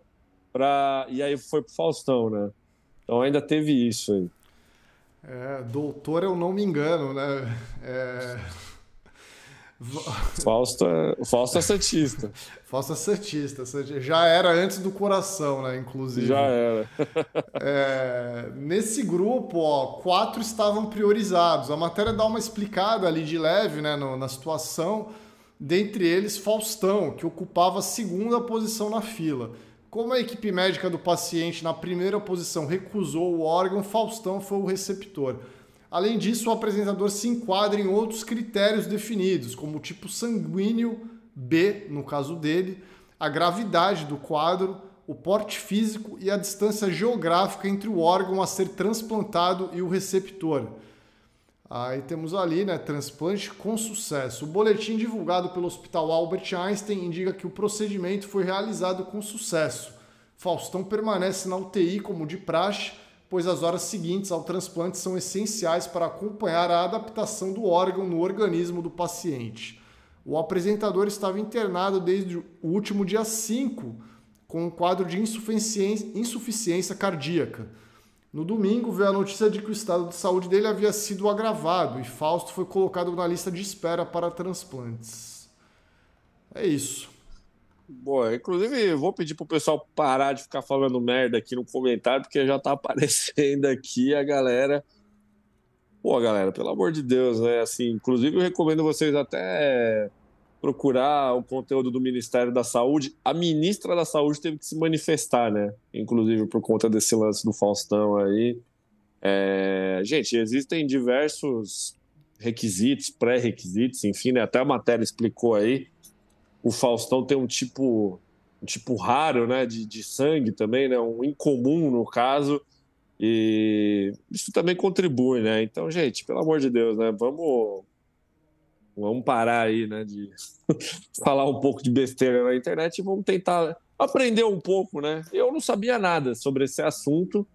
pra, e aí foi pro Faustão, né? Então ainda teve isso aí. É, doutor, eu não me engano, né? É... Fausto é, Fausto é Santista. Fausto é Santista. Já era antes do coração, né? Inclusive. Já era. é, nesse grupo, ó, quatro estavam priorizados. A matéria dá uma explicada ali de leve né, no, na situação. Dentre eles, Faustão, que ocupava a segunda posição na fila. Como a equipe médica do paciente na primeira posição recusou o órgão, Faustão foi o receptor. Além disso, o apresentador se enquadra em outros critérios definidos, como o tipo sanguíneo B, no caso dele, a gravidade do quadro, o porte físico e a distância geográfica entre o órgão a ser transplantado e o receptor. Aí temos ali, né, transplante com sucesso. O boletim divulgado pelo Hospital Albert Einstein indica que o procedimento foi realizado com sucesso. Faustão permanece na UTI como de praxe, pois as horas seguintes ao transplante são essenciais para acompanhar a adaptação do órgão no organismo do paciente. O apresentador estava internado desde o último dia 5, com um quadro de insuficiência, insuficiência cardíaca. No domingo, veio a notícia de que o estado de saúde dele havia sido agravado e Fausto foi colocado na lista de espera para transplantes. É isso. Boa, inclusive vou pedir pro pessoal parar de ficar falando merda aqui no comentário, porque já tá aparecendo aqui a galera Pô, galera, pelo amor de Deus, né? Assim, inclusive eu recomendo vocês até procurar o conteúdo do Ministério da Saúde. A ministra da Saúde teve que se manifestar, né? Inclusive por conta desse lance do Faustão aí. É... Gente, existem diversos requisitos, pré-requisitos, enfim, né? Até a matéria explicou aí. O Faustão tem um tipo, um tipo raro, né? De, de sangue também, né? Um incomum no caso e isso também contribui, né? Então, gente, pelo amor de Deus, né? Vamos, vamos parar aí, né? De falar um pouco de besteira na internet e vamos tentar aprender um pouco, né? Eu não sabia nada sobre esse assunto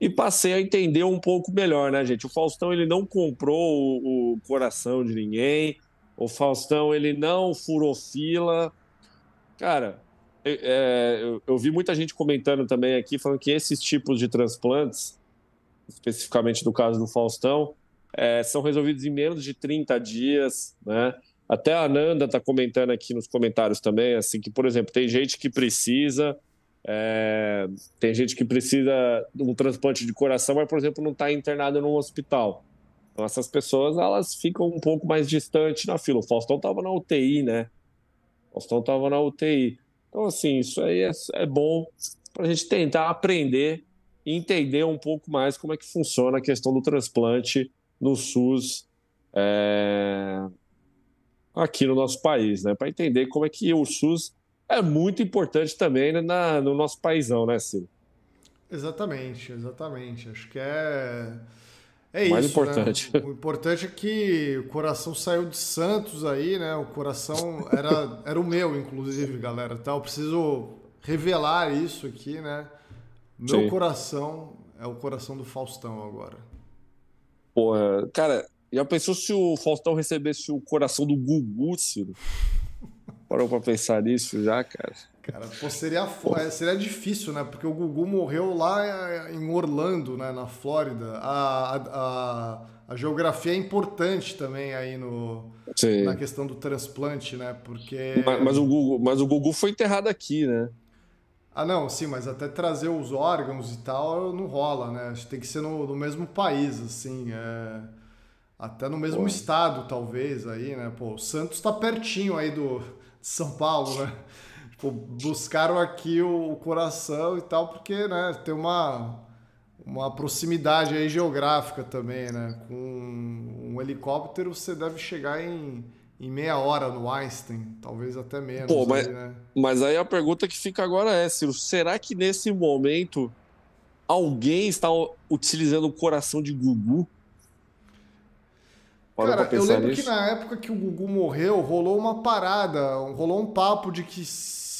e passei a entender um pouco melhor, né, gente? O Faustão ele não comprou o, o coração de ninguém. O Faustão ele não furou fila. Cara, é, eu, eu, vi muita gente comentando também aqui, falando que esses tipos de transplantes, especificamente do caso do Faustão, é, são resolvidos em menos de 30 dias, né? Até a Ananda está comentando aqui nos comentários também, assim, que, por exemplo, tem gente que precisa, é, tem gente que precisa de um transplante de coração, mas, por exemplo, não está internado num hospital. Então, essas pessoas, elas ficam um pouco mais distantes na fila. O Faustão estava na UTI, né? O Faustão estava na UTI. Então, assim, isso aí é, é bom para a gente tentar aprender e entender um pouco mais como é que funciona a questão do transplante no SUS é, aqui no nosso país, né? Para entender como é que o SUS é muito importante também né, na, no nosso paizão, né, Ciro? Exatamente, exatamente. Acho que é é mais isso, importante. Né? O importante é que o coração saiu de Santos aí, né? O coração era, era o meu, inclusive, galera. Então eu preciso revelar isso aqui, né? Meu Sim. coração é o coração do Faustão agora. Porra, cara, já pensou se o Faustão recebesse o coração do Gugu, Ciro? Parou pra pensar nisso já, cara? Cara, pô, seria, é, seria difícil, né? Porque o Gugu morreu lá é, em Orlando, né? Na Flórida. A, a, a geografia é importante também aí no, na questão do transplante, né? Porque... Mas, mas, o Gugu, mas o Gugu foi enterrado aqui, né? Ah, não, sim, mas até trazer os órgãos e tal não rola, né? Tem que ser no, no mesmo país, assim, é... até no mesmo Pô. estado, talvez, aí, né? Pô, o Santos tá pertinho aí do, de São Paulo, né? Tipo, buscaram aqui o, o, coração e tal, porque, né, tem uma, uma proximidade aí geográfica também, né? Com um helicóptero você deve chegar em, em meia hora no Einstein, talvez até menos. Pô, mas, aí, né? mas aí a pergunta que fica agora é, Ciro, será que nesse momento alguém está utilizando o coração de Gugu? Cara, eu lembro nisso? que na época que o Gugu morreu, rolou uma parada, rolou um papo de que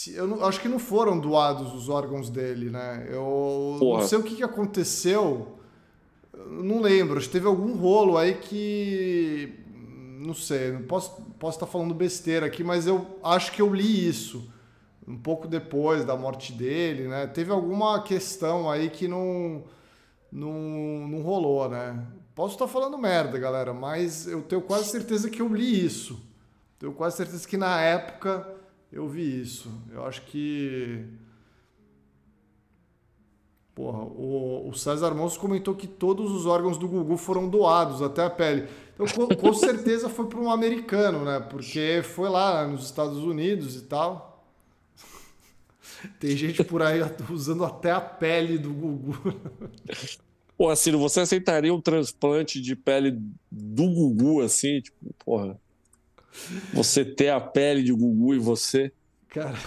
eu não, acho que não foram doados os órgãos dele, né? Eu Porra. não sei o que, que aconteceu. Não lembro. Acho que teve algum rolo aí que. Não sei, não posso, posso estar falando besteira aqui, mas eu acho que eu li isso um pouco depois da morte dele, né? Teve alguma questão aí que não, não, não rolou, né? Posso estar falando merda, galera, mas eu tenho quase certeza que eu li isso. Tenho quase certeza que na época eu vi isso. Eu acho que. Porra, o, o César Monson comentou que todos os órgãos do Gugu foram doados, até a pele. Então, com, com certeza foi para um americano, né? Porque foi lá nos Estados Unidos e tal. Tem gente por aí usando até a pele do Gugu. Pô, Ciro, você aceitaria um transplante de pele do Gugu, assim? Tipo, porra. Você ter a pele de Gugu e você. Cara.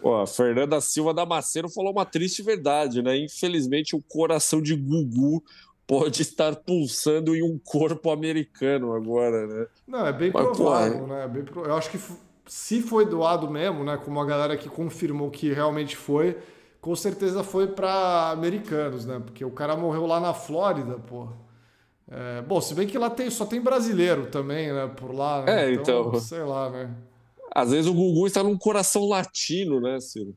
Pô, a Fernanda Silva Damasceno falou uma triste verdade, né? Infelizmente, o coração de Gugu pode estar pulsando em um corpo americano agora, né? Não, é bem Mas, provável, pô, né? É bem pro... Eu acho que se foi doado mesmo, né? Como a galera que confirmou que realmente foi, com certeza foi para americanos, né? Porque o cara morreu lá na Flórida, pô. É, bom, se bem que lá tem, só tem brasileiro também, né? Por lá. Né? É, então, então. Sei lá, né? Às vezes o Gugu está num coração latino, né, Ciro?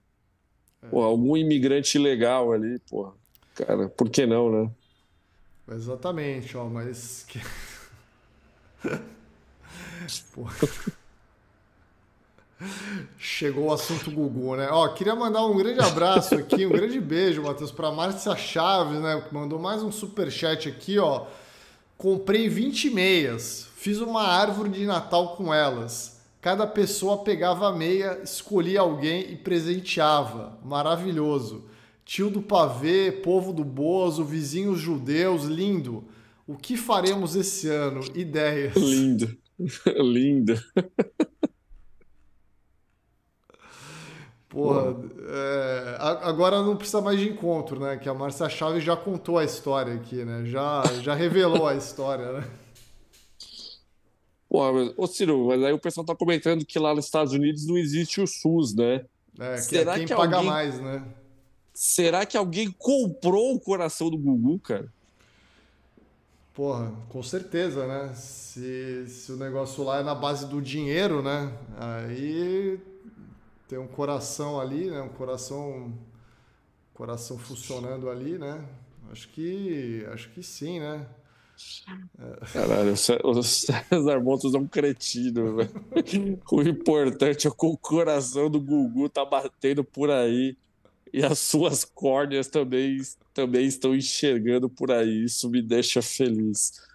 É. Pô, algum imigrante legal ali, pô. Cara, por que não, né? Exatamente, ó, mas. Porra. Chegou o assunto Gugu, né? Ó, queria mandar um grande abraço aqui, um grande beijo, Matheus, para Márcia Chaves, né? Que mandou mais um super chat aqui, ó. Comprei 20 meias, fiz uma árvore de Natal com elas. Cada pessoa pegava a meia, escolhia alguém e presenteava. Maravilhoso. Tio do pavê, povo do Bozo, vizinhos judeus, lindo. O que faremos esse ano? Ideias. Lindo. lindo. Porra, é, agora não precisa mais de encontro, né? Que a Márcia Chaves já contou a história aqui, né? Já, já revelou a história, né? Pô, mas, ô Ciro, mas aí o pessoal tá comentando que lá nos Estados Unidos não existe o SUS, né? É, que Será é quem que paga alguém... mais, né? Será que alguém comprou o coração do Gugu, cara? Porra, com certeza, né? Se, se o negócio lá é na base do dinheiro, né? Aí tem um coração ali, né? Um coração, coração funcionando ali, né? Acho que, acho que sim, né? Caralho, o César Montes é um cretino, velho. O importante é que o coração do Gugu tá batendo por aí e as suas córneas também, também estão enxergando por aí. Isso me deixa feliz.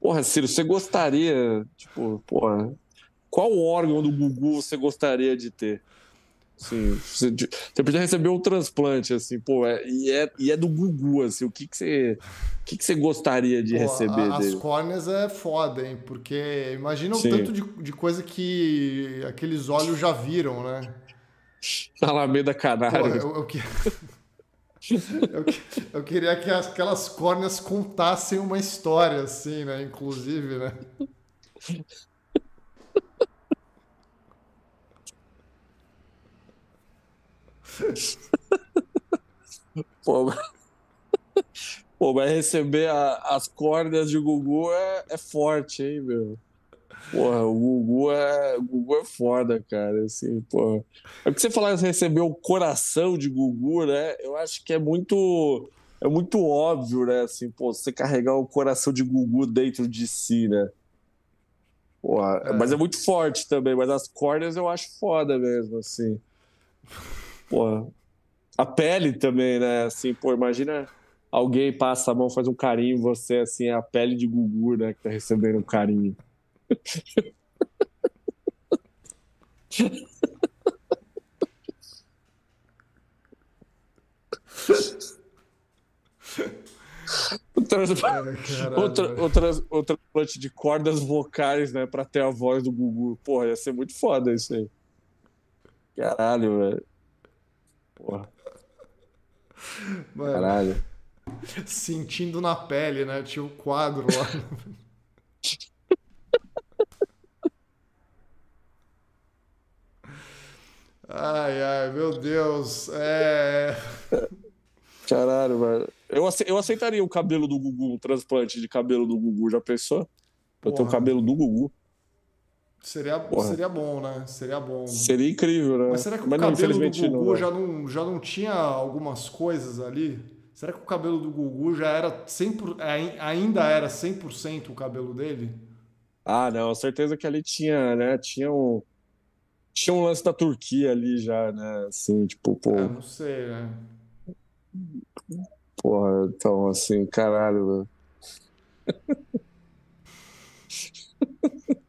Porra, Ciro, você gostaria, tipo, porra, qual órgão do Gugu você gostaria de ter? Assim, você, você podia receber um transplante, assim, pô, é, e, é, e é do Gugu, assim, o que, que você. O que, que você gostaria de pô, receber a, dele? As córneas é foda, hein? Porque imagina o Sim. tanto de, de coisa que aqueles olhos já viram, né? Alameda Canário. Pô, eu, eu, que... eu, eu, queria que aquelas córneas contassem uma história, assim, né? Inclusive, né? Pô, Pô, mas receber a, as cordas de Gugu é, é forte, hein, meu? Porra, o Gugu é, o Gugu é foda, cara. Assim, porra. É que você falar de receber o coração de Gugu, né? Eu acho que é muito. É muito óbvio, né? Assim, pô, você carregar o coração de Gugu dentro de si, né? Porra, é. Mas é muito forte também, mas as cordas eu acho foda mesmo, assim. Pô, a pele também, né? Assim, pô, imagina alguém passa a mão, faz um carinho, você, assim, é a pele de Gugu, né? Que tá recebendo um carinho. outra, outra, outra plante de cordas vocais, né? Pra ter a voz do Gugu. Porra, ia ser muito foda isso aí. Caralho, velho. Porra. Mano, Caralho. Sentindo na pele, né? Tinha um quadro lá. ai, ai, meu Deus. É. Caralho, velho. Eu, eu aceitaria o cabelo do Gugu, um transplante de cabelo do Gugu. Já pensou? Eu tenho o cabelo do Gugu. Seria, seria bom, né? Seria bom. Seria incrível, né? Mas será que o Mas cabelo não, do Gugu não, já, não, já não tinha algumas coisas ali? Será que o cabelo do Gugu já era 100%, ainda era 100% o cabelo dele? Ah, não, certeza que ali tinha, né? Tinha um, tinha um lance da Turquia ali já, né? Assim, tipo, pô. Ah, não sei, né? Porra, então, assim, caralho, velho.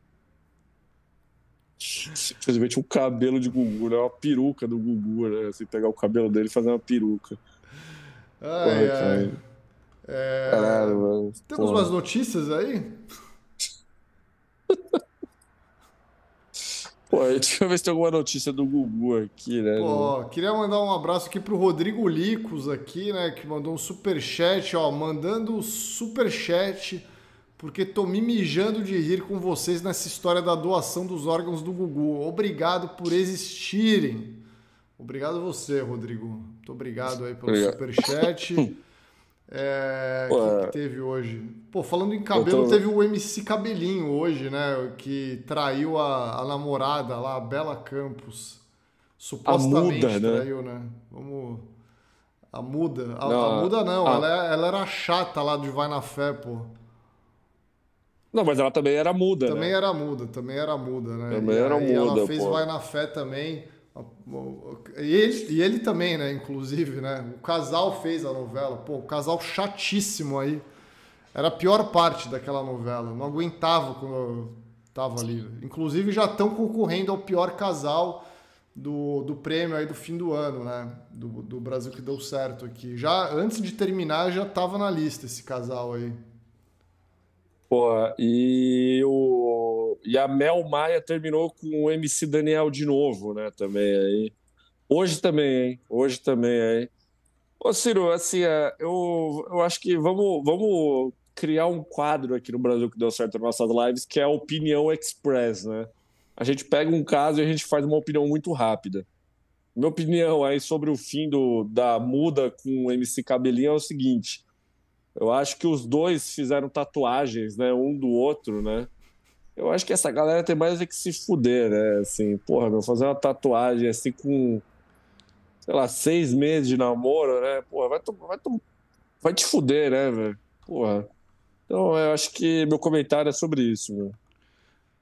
simplesmente um cabelo de Gugu, né? Uma peruca do Gugu, né? Assim, pegar o cabelo dele e fazer uma peruca. Ai, Porra, ai. É... Caralho, mano. Temos Porra. umas notícias aí? Pô, deixa eu ver se tem alguma notícia do Gugu aqui, né? Pô, queria mandar um abraço aqui pro Rodrigo Licos aqui, né? Que mandou um super chat, ó. Mandando super chat, porque tô me mijando de rir com vocês nessa história da doação dos órgãos do Gugu. Obrigado por existirem. Obrigado você, Rodrigo. Muito obrigado aí pelo obrigado. super chat. É, o que, que, teve hoje? Pô, falando em cabelo, tô... teve o MC Cabelinho hoje, né? Que traiu a, a namorada lá, a Bela Campos. Supostamente a muda, né? traiu, né? Vamos. A muda. A, não, a muda não, a... Ela, ela era chata lá de Vai na Fé, pô. Não, mas ela também era muda, Também né? era muda, também era muda, né? Também e, era muda, ela fez pô. Vai na Fé também. E ele, e ele também, né? Inclusive, né? O casal fez a novela. Pô, o casal chatíssimo aí. Era a pior parte daquela novela. Não aguentava quando eu tava ali. Inclusive, já estão concorrendo ao pior casal do, do prêmio aí do fim do ano, né? Do, do Brasil que deu certo aqui. Já antes de terminar, já tava na lista esse casal aí. Pô, e, o, e a Mel Maia terminou com o MC Daniel de novo, né? Também aí. Hoje também, hein? Hoje também aí. Ô, Ciro, assim, é, eu, eu acho que vamos, vamos criar um quadro aqui no Brasil que deu certo nas nossas lives, que é a Opinião Express, né? A gente pega um caso e a gente faz uma opinião muito rápida. Minha opinião aí sobre o fim do, da muda com o MC Cabelinho é o seguinte: eu acho que os dois fizeram tatuagens, né? Um do outro, né? Eu acho que essa galera tem mais é que se fuder, né? Assim, porra, meu, fazer uma tatuagem assim com, sei lá, seis meses de namoro, né? Porra, vai, vai, vai te fuder, né, velho? Porra. Então, eu acho que meu comentário é sobre isso, meu.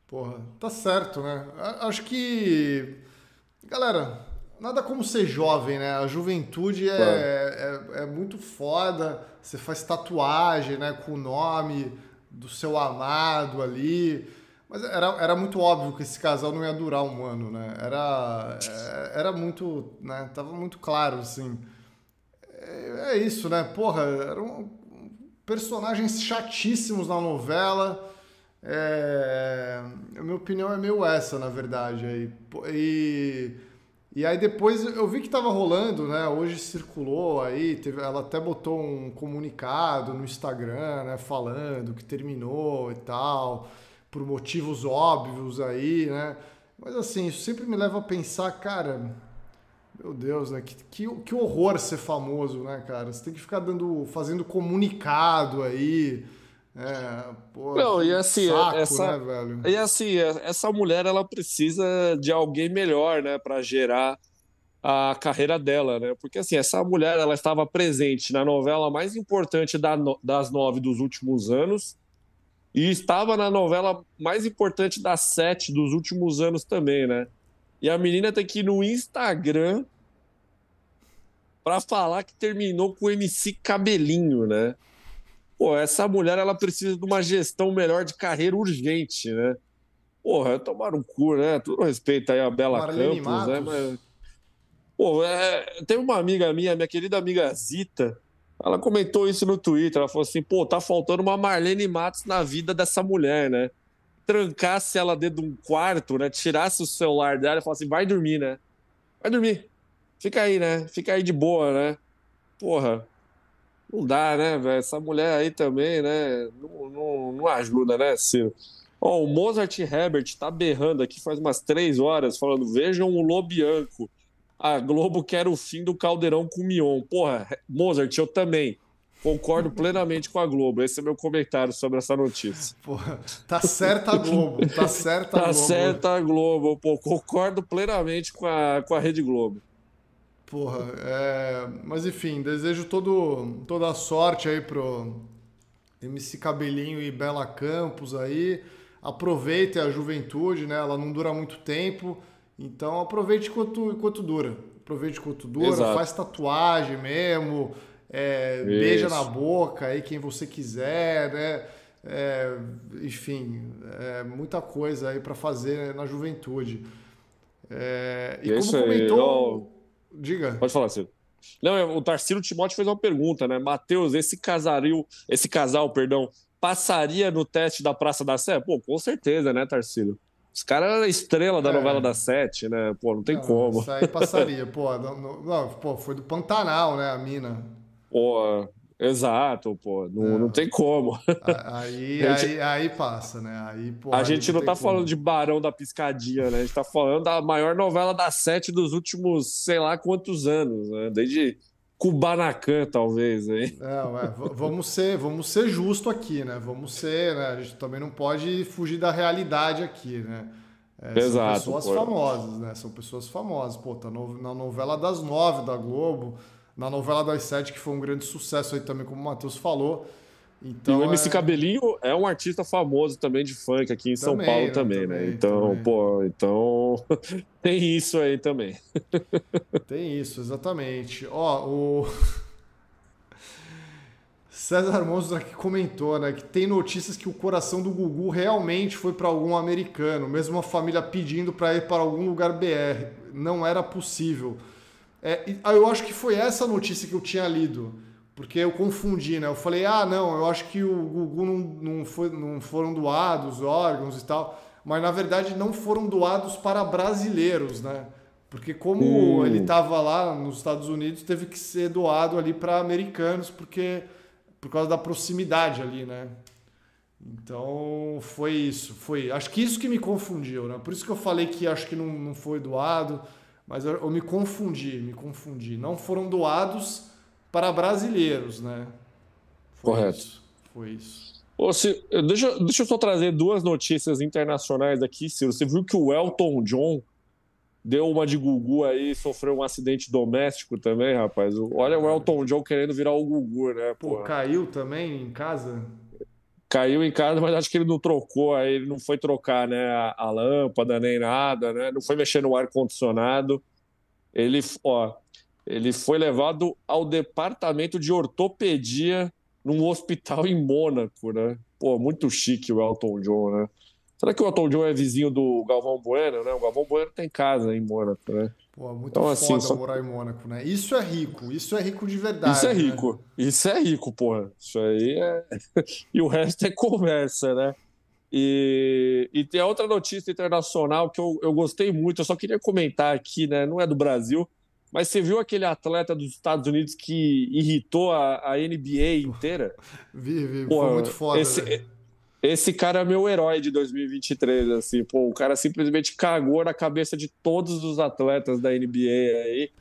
Porra, tá certo, né? Acho que. Galera, nada como ser jovem, né? A juventude é, é, é, muito foda. Você faz tatuagem, né? Com o nome do seu amado ali. Mas era, era muito óbvio que esse casal não ia durar um ano, né? Era, é, era muito, né? Tava muito claro, assim. É, é isso, né? Porra, eram personagens chatíssimos na novela. É, a minha opinião é meio essa, na verdade. E e aí depois eu vi que estava rolando, né? Hoje circulou aí, teve, ela até botou um comunicado no Instagram, né? Falando que terminou e tal, por motivos óbvios aí, né? Mas assim, isso sempre me leva a pensar, cara, meu Deus, né? Que, que, que horror ser famoso, né, cara? Você tem que ficar dando, fazendo comunicado aí. É, pô, não, e assim, saco, essa, né, velho? E assim, essa mulher ela precisa de alguém melhor, né, para gerar a carreira dela, né? Porque assim, essa mulher ela estava presente na novela mais importante da, das nove dos últimos anos e estava na novela mais importante das sete dos últimos anos também, né? E a menina tem que ir no Instagram para falar que terminou com o MC Cabelinho, né? Pô, essa mulher ela precisa de uma gestão melhor de carreira urgente, né? Porra, tomaram um cu, né? Tudo respeito aí a Bela Marlene Campos, né? Matos. né? Mas... Pô, é... tem uma amiga minha, minha querida amiga Zita, ela comentou isso no Twitter. Ela falou assim: pô, tá faltando uma Marlene Matos na vida dessa mulher, né? Trancasse ela dentro de um quarto, né? Tirasse o celular dela e falasse assim: vai dormir, né? Vai dormir. Fica aí, né? Fica aí de boa, né? Porra, não dá, né, velho? Essa mulher aí também, né? Não, não, não ajuda, né, Ciro? Ó, o Mozart Herbert tá berrando aqui faz umas três horas, falando: vejam o Lobianco. A Globo quer o fim do caldeirão com o Mion. Porra, Mozart, eu também. Concordo plenamente com a Globo. Esse é meu comentário sobre essa notícia. Porra, tá certa a Globo. Tá certa a tá Globo. Tá certa a Globo. Pô, concordo plenamente com a, com a Rede Globo. Porra, é... mas enfim, desejo todo, toda a sorte aí pro MC Cabelinho e Bela Campos aí. Aproveite a juventude, né? Ela não dura muito tempo, então aproveite enquanto, enquanto dura. Aproveite enquanto dura, Exato. faz tatuagem mesmo, é, beija na boca aí quem você quiser, né? É, enfim, é, muita coisa aí para fazer na juventude. É, e, e como comentou. Diga. Pode falar, Ciro. Não, o Tarcílio Timóteo fez uma pergunta, né? Matheus, esse casaril, esse casal, perdão, passaria no teste da Praça da Sé? Pô, com certeza, né, Tarcílio? Os caras eram estrela da é. novela da Sete, né? Pô, não tem não, como. Isso aí passaria, pô. Não, não, pô, foi do Pantanal, né, a mina. Pô, exato, pô. Não, é. não tem como. Aí, gente, aí, aí, passa, né? Aí, pô, a gente não, não tá como. falando de Barão da Piscadinha, né? A gente tá falando da maior novela da Sete dos últimos, sei lá quantos anos, né? Desde Kubanacan, talvez. Aí. É, vamos ser, vamos ser justo aqui, né? Vamos ser, né? A gente também não pode fugir da realidade aqui, né? É, Exato. São pessoas pô. famosas, né? São pessoas famosas. Pô, tá no, na novela das nove da Globo, na novela das sete, que foi um grande sucesso aí também, como o Matheus falou. Então, e o MC é... Cabelinho é um artista famoso também de funk aqui em também, São Paulo né? também, também, né? Então, também. pô, então tem isso aí também. Tem isso, exatamente. Ó, o César Monstro aqui comentou, né, que tem notícias que o coração do Gugu realmente foi para algum americano, mesmo a família pedindo para ir para algum lugar BR. Não era possível. É, eu acho que foi essa notícia que eu tinha lido porque eu confundi, né? Eu falei, ah, não, eu acho que o Gugu não, não, foi, não foram doados órgãos e tal, mas na verdade não foram doados para brasileiros, né? Porque como hum. ele estava lá nos Estados Unidos, teve que ser doado ali para americanos, porque por causa da proximidade ali, né? Então foi isso, foi. Acho que isso que me confundiu, né? Por isso que eu falei que acho que não, não foi doado, mas eu, eu me confundi, me confundi. Não foram doados para brasileiros, né? Foi Correto. Isso. Foi isso. Ô, Ciro, deixa, deixa eu só trazer duas notícias internacionais aqui, Ciro. Você viu que o Elton John deu uma de Gugu aí, sofreu um acidente doméstico também, rapaz. Olha o Elton John querendo virar o Gugu, né? Pô, caiu também em casa? Caiu em casa, mas acho que ele não trocou, ele não foi trocar, né, a, a lâmpada nem nada, né? Não foi mexer no ar condicionado. Ele, ó, ele foi levado ao departamento de ortopedia num hospital em Mônaco, né? Pô, muito chique o Elton John, né? Será que o Elton John é vizinho do Galvão Bueno, né? O Galvão Bueno tem casa em Mônaco, né? Pô, muito então, assim, só... morar em Mônaco, né? Isso é rico, isso é rico de verdade. Isso é né? rico, né? isso é rico, porra. Isso aí é. e o resto é conversa, né? E, e tem outra notícia internacional que eu, eu gostei muito, eu só queria comentar aqui, né? Não é do Brasil, mas você viu aquele atleta dos Estados Unidos que irritou a, a NBA inteira? Vi, vi. Pô, foi muito foda. Esse, esse cara é meu herói de 2023, assim. Pô, o cara simplesmente cagou na cabeça de todos os atletas da NBA aí.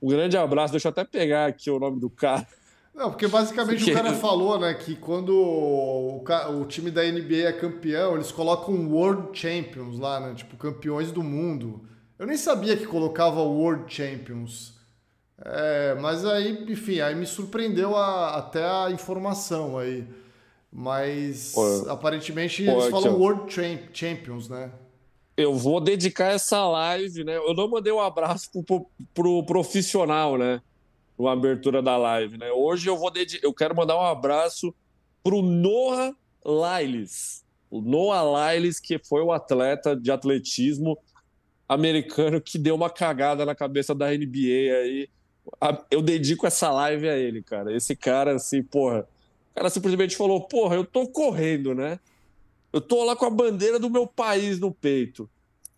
Um grande abraço. Deixa eu até pegar aqui o nome do cara. Não, porque basicamente porque... o cara falou, né, que quando o, o, time da NBA é campeão, eles colocam World Champions lá, né? Tipo, campeões do mundo. Eu nem sabia que colocava World Champions. É, mas aí, enfim, aí me surpreendeu a, até a informação aí. Mas Pô, aparentemente eles falam aqui, World Champions, né? Eu vou dedicar essa live, né? Eu não mandei um abraço pro, pro, pro profissional, né? Na abertura da live, né? Hoje eu vou dedicar, eu quero mandar um abraço pro Noah Lyles. O Noah Lyles, que foi o atleta de atletismo americano que deu uma cagada na cabeça da NBA aí. Eu dedico essa live a ele, cara. Esse cara, assim, porra. O cara simplesmente falou: porra, eu tô correndo, né? Eu tô lá com a bandeira do meu país no peito.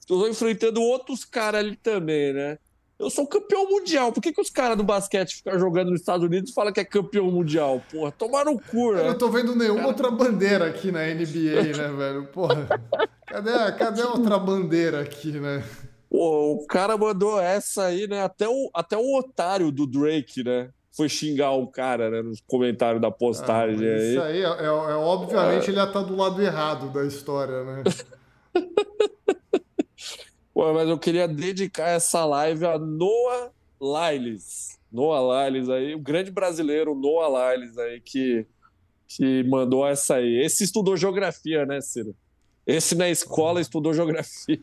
Eu tô enfrentando outros caras ali também, né? Eu sou campeão mundial. Por que, que os caras do basquete ficam jogando nos Estados Unidos e falam que é campeão mundial? Porra, tomaram cu, né? Eu não tô vendo nenhuma cara... outra bandeira aqui na NBA, né, velho? Porra. Cadê, cadê a outra bandeira aqui, né? Pô, o cara mandou essa aí, né? Até o, até o otário do Drake, né? Foi xingar o cara, né? Nos comentários da postagem. Ah, isso aí, é, é, é obviamente, é. ele ia estar tá do lado errado da história, né? Pô, mas eu queria dedicar essa live a Noah Lyles. Noah Lyles aí, o grande brasileiro Noah Lyles aí, que, que mandou essa aí. Esse estudou geografia, né, Ciro? Esse na escola estudou geografia.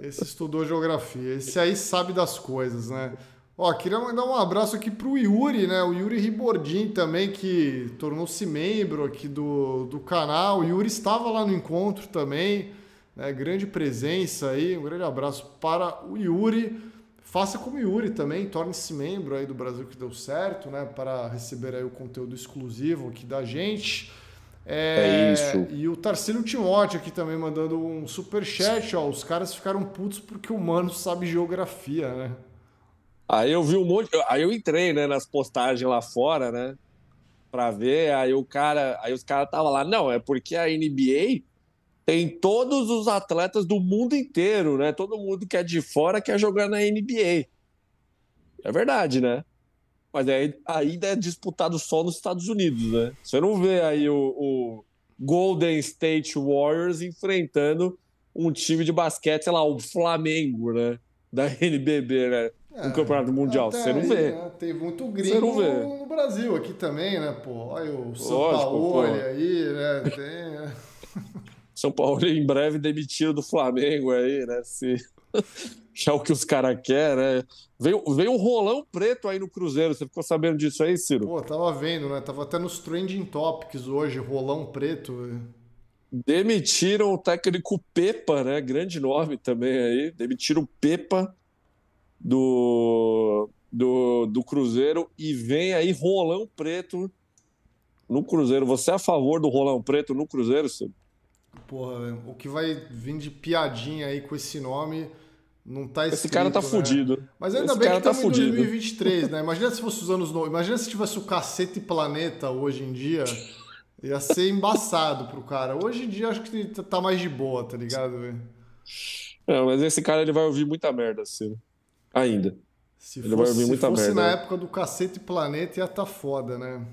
Esse estudou geografia. Esse aí sabe das coisas, né? Ó, queria mandar um abraço aqui pro Yuri, né? O Yuri Ribordin também, que tornou-se membro aqui do, do canal. O Yuri estava lá no encontro também, né? Grande presença aí. Um grande abraço para o Yuri. Faça como o Yuri também, torne-se membro aí do Brasil que deu certo, né? Para receber aí o conteúdo exclusivo aqui da gente. É, é isso. E o Tarcílio Timóteo aqui também mandando um super chat, ó. Os caras ficaram putos porque o mano sabe geografia, né? Aí eu vi um monte. Aí eu entrei, né, nas postagens lá fora, né? Pra ver. Aí o cara. Aí os caras estavam lá. Não, é porque a NBA tem todos os atletas do mundo inteiro, né? Todo mundo que é de fora quer jogar na NBA. É verdade, né? Mas aí, ainda é disputado só nos Estados Unidos, né? Você não vê aí o, o Golden State Warriors enfrentando um time de basquete, sei lá, o Flamengo, né? Da NBB, né? É, no Campeonato Mundial. Você não vê. Né? Tem muito gringo no Brasil aqui também, né, pô? Olha o São Paulo aí, né? Tem... Né? São Paulo em breve demitido do Flamengo aí, né? Se é o que os caras querem, né? Veio, veio um rolão preto aí no Cruzeiro. Você ficou sabendo disso aí, Ciro? Pô, tava vendo, né? Tava até nos trending topics hoje, rolão preto. Demitiram o técnico Pepa, né? Grande nome também aí. Demitiram o Pepa do, do, do Cruzeiro e vem aí rolão preto no Cruzeiro. Você é a favor do rolão preto no Cruzeiro, Ciro? Porra, o que vai vir de piadinha aí com esse nome não tá escrito, Esse cara tá né? fudido. Mas ainda esse bem que tá em 2023, né? Imagina se fosse os anos... No... Imagina se tivesse o Cacete Planeta hoje em dia. Ia ser embaçado pro cara. Hoje em dia acho que tá mais de boa, tá ligado? Não, mas esse cara ele vai ouvir muita merda, assim. Ainda. Se ele fosse, vai muita se fosse merda. na época do Cacete Planeta ia tá foda, né?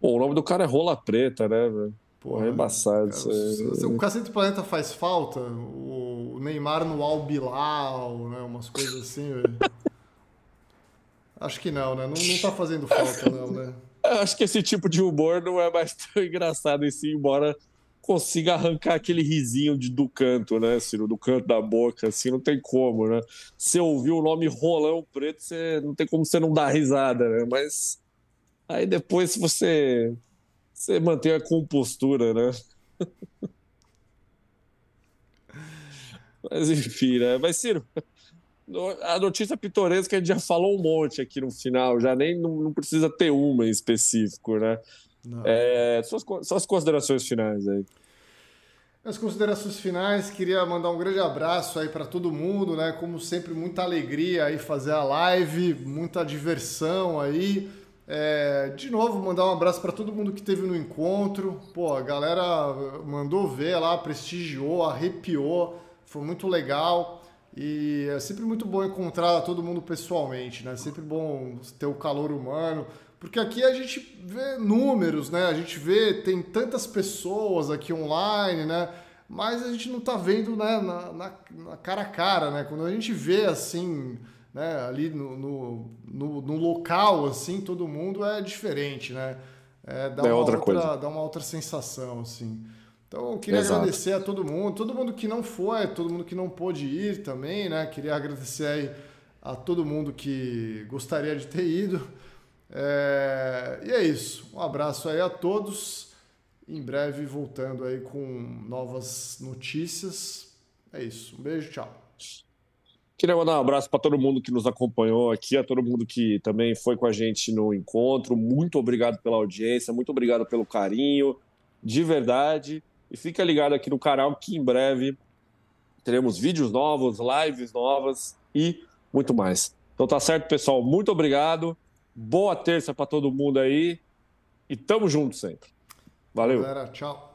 Pô, o nome do cara é Rola Preta, né, velho? Porra, é embaçado isso aí. O Cacete Planeta faz falta? O Neymar no Al Bilal, né? Umas coisas assim, velho. Acho que não, né? Não, não tá fazendo falta, não, né? Acho que esse tipo de humor não é mais tão engraçado em si, embora consiga arrancar aquele risinho de, do canto, né, Ciro? Do canto da boca, assim, não tem como, né? Se ouvir o nome Rolão Preto, você, não tem como você não dar risada, né? Mas aí depois, se você você mantém a compostura, né? Mas enfim, né? Mas, Ciro, a notícia pitoresca a gente já falou um monte aqui no final, já nem não, não precisa ter uma em específico, né? É, suas, suas considerações finais aí. As considerações finais, queria mandar um grande abraço aí para todo mundo, né? Como sempre, muita alegria aí fazer a live, muita diversão aí. É, de novo, mandar um abraço para todo mundo que teve no encontro. Pô, a galera mandou ver lá, prestigiou, arrepiou, foi muito legal. E é sempre muito bom encontrar todo mundo pessoalmente, né? Sempre bom ter o calor humano, porque aqui a gente vê números, né? A gente vê, tem tantas pessoas aqui online, né? Mas a gente não tá vendo né, na, na, na cara a cara, né? Quando a gente vê assim né, ali no, no, no, no, local, assim, todo mundo é diferente, né? É, dá, é uma outra, outra dá uma outra sensação, assim. Então, eu queria Exato. agradecer a todo mundo, todo mundo que não foi, todo mundo que não pôde ir também, né? Queria agradecer aí a todo mundo que gostaria de ter ido. É... E é isso. Um abraço aí a todos. Em breve voltando aí com novas notícias. É isso. Um beijo, tchau. Queria mandar um abraço para todo mundo que nos acompanhou aqui, a todo mundo que também foi com a gente no encontro. Muito obrigado pela audiência, muito obrigado pelo carinho, de verdade. E fica ligado aqui no canal que em breve teremos vídeos novos, lives novas e muito mais. Então tá certo, pessoal. Muito obrigado. Boa terça para todo mundo aí e tamo junto sempre. Valeu. Galera, tchau.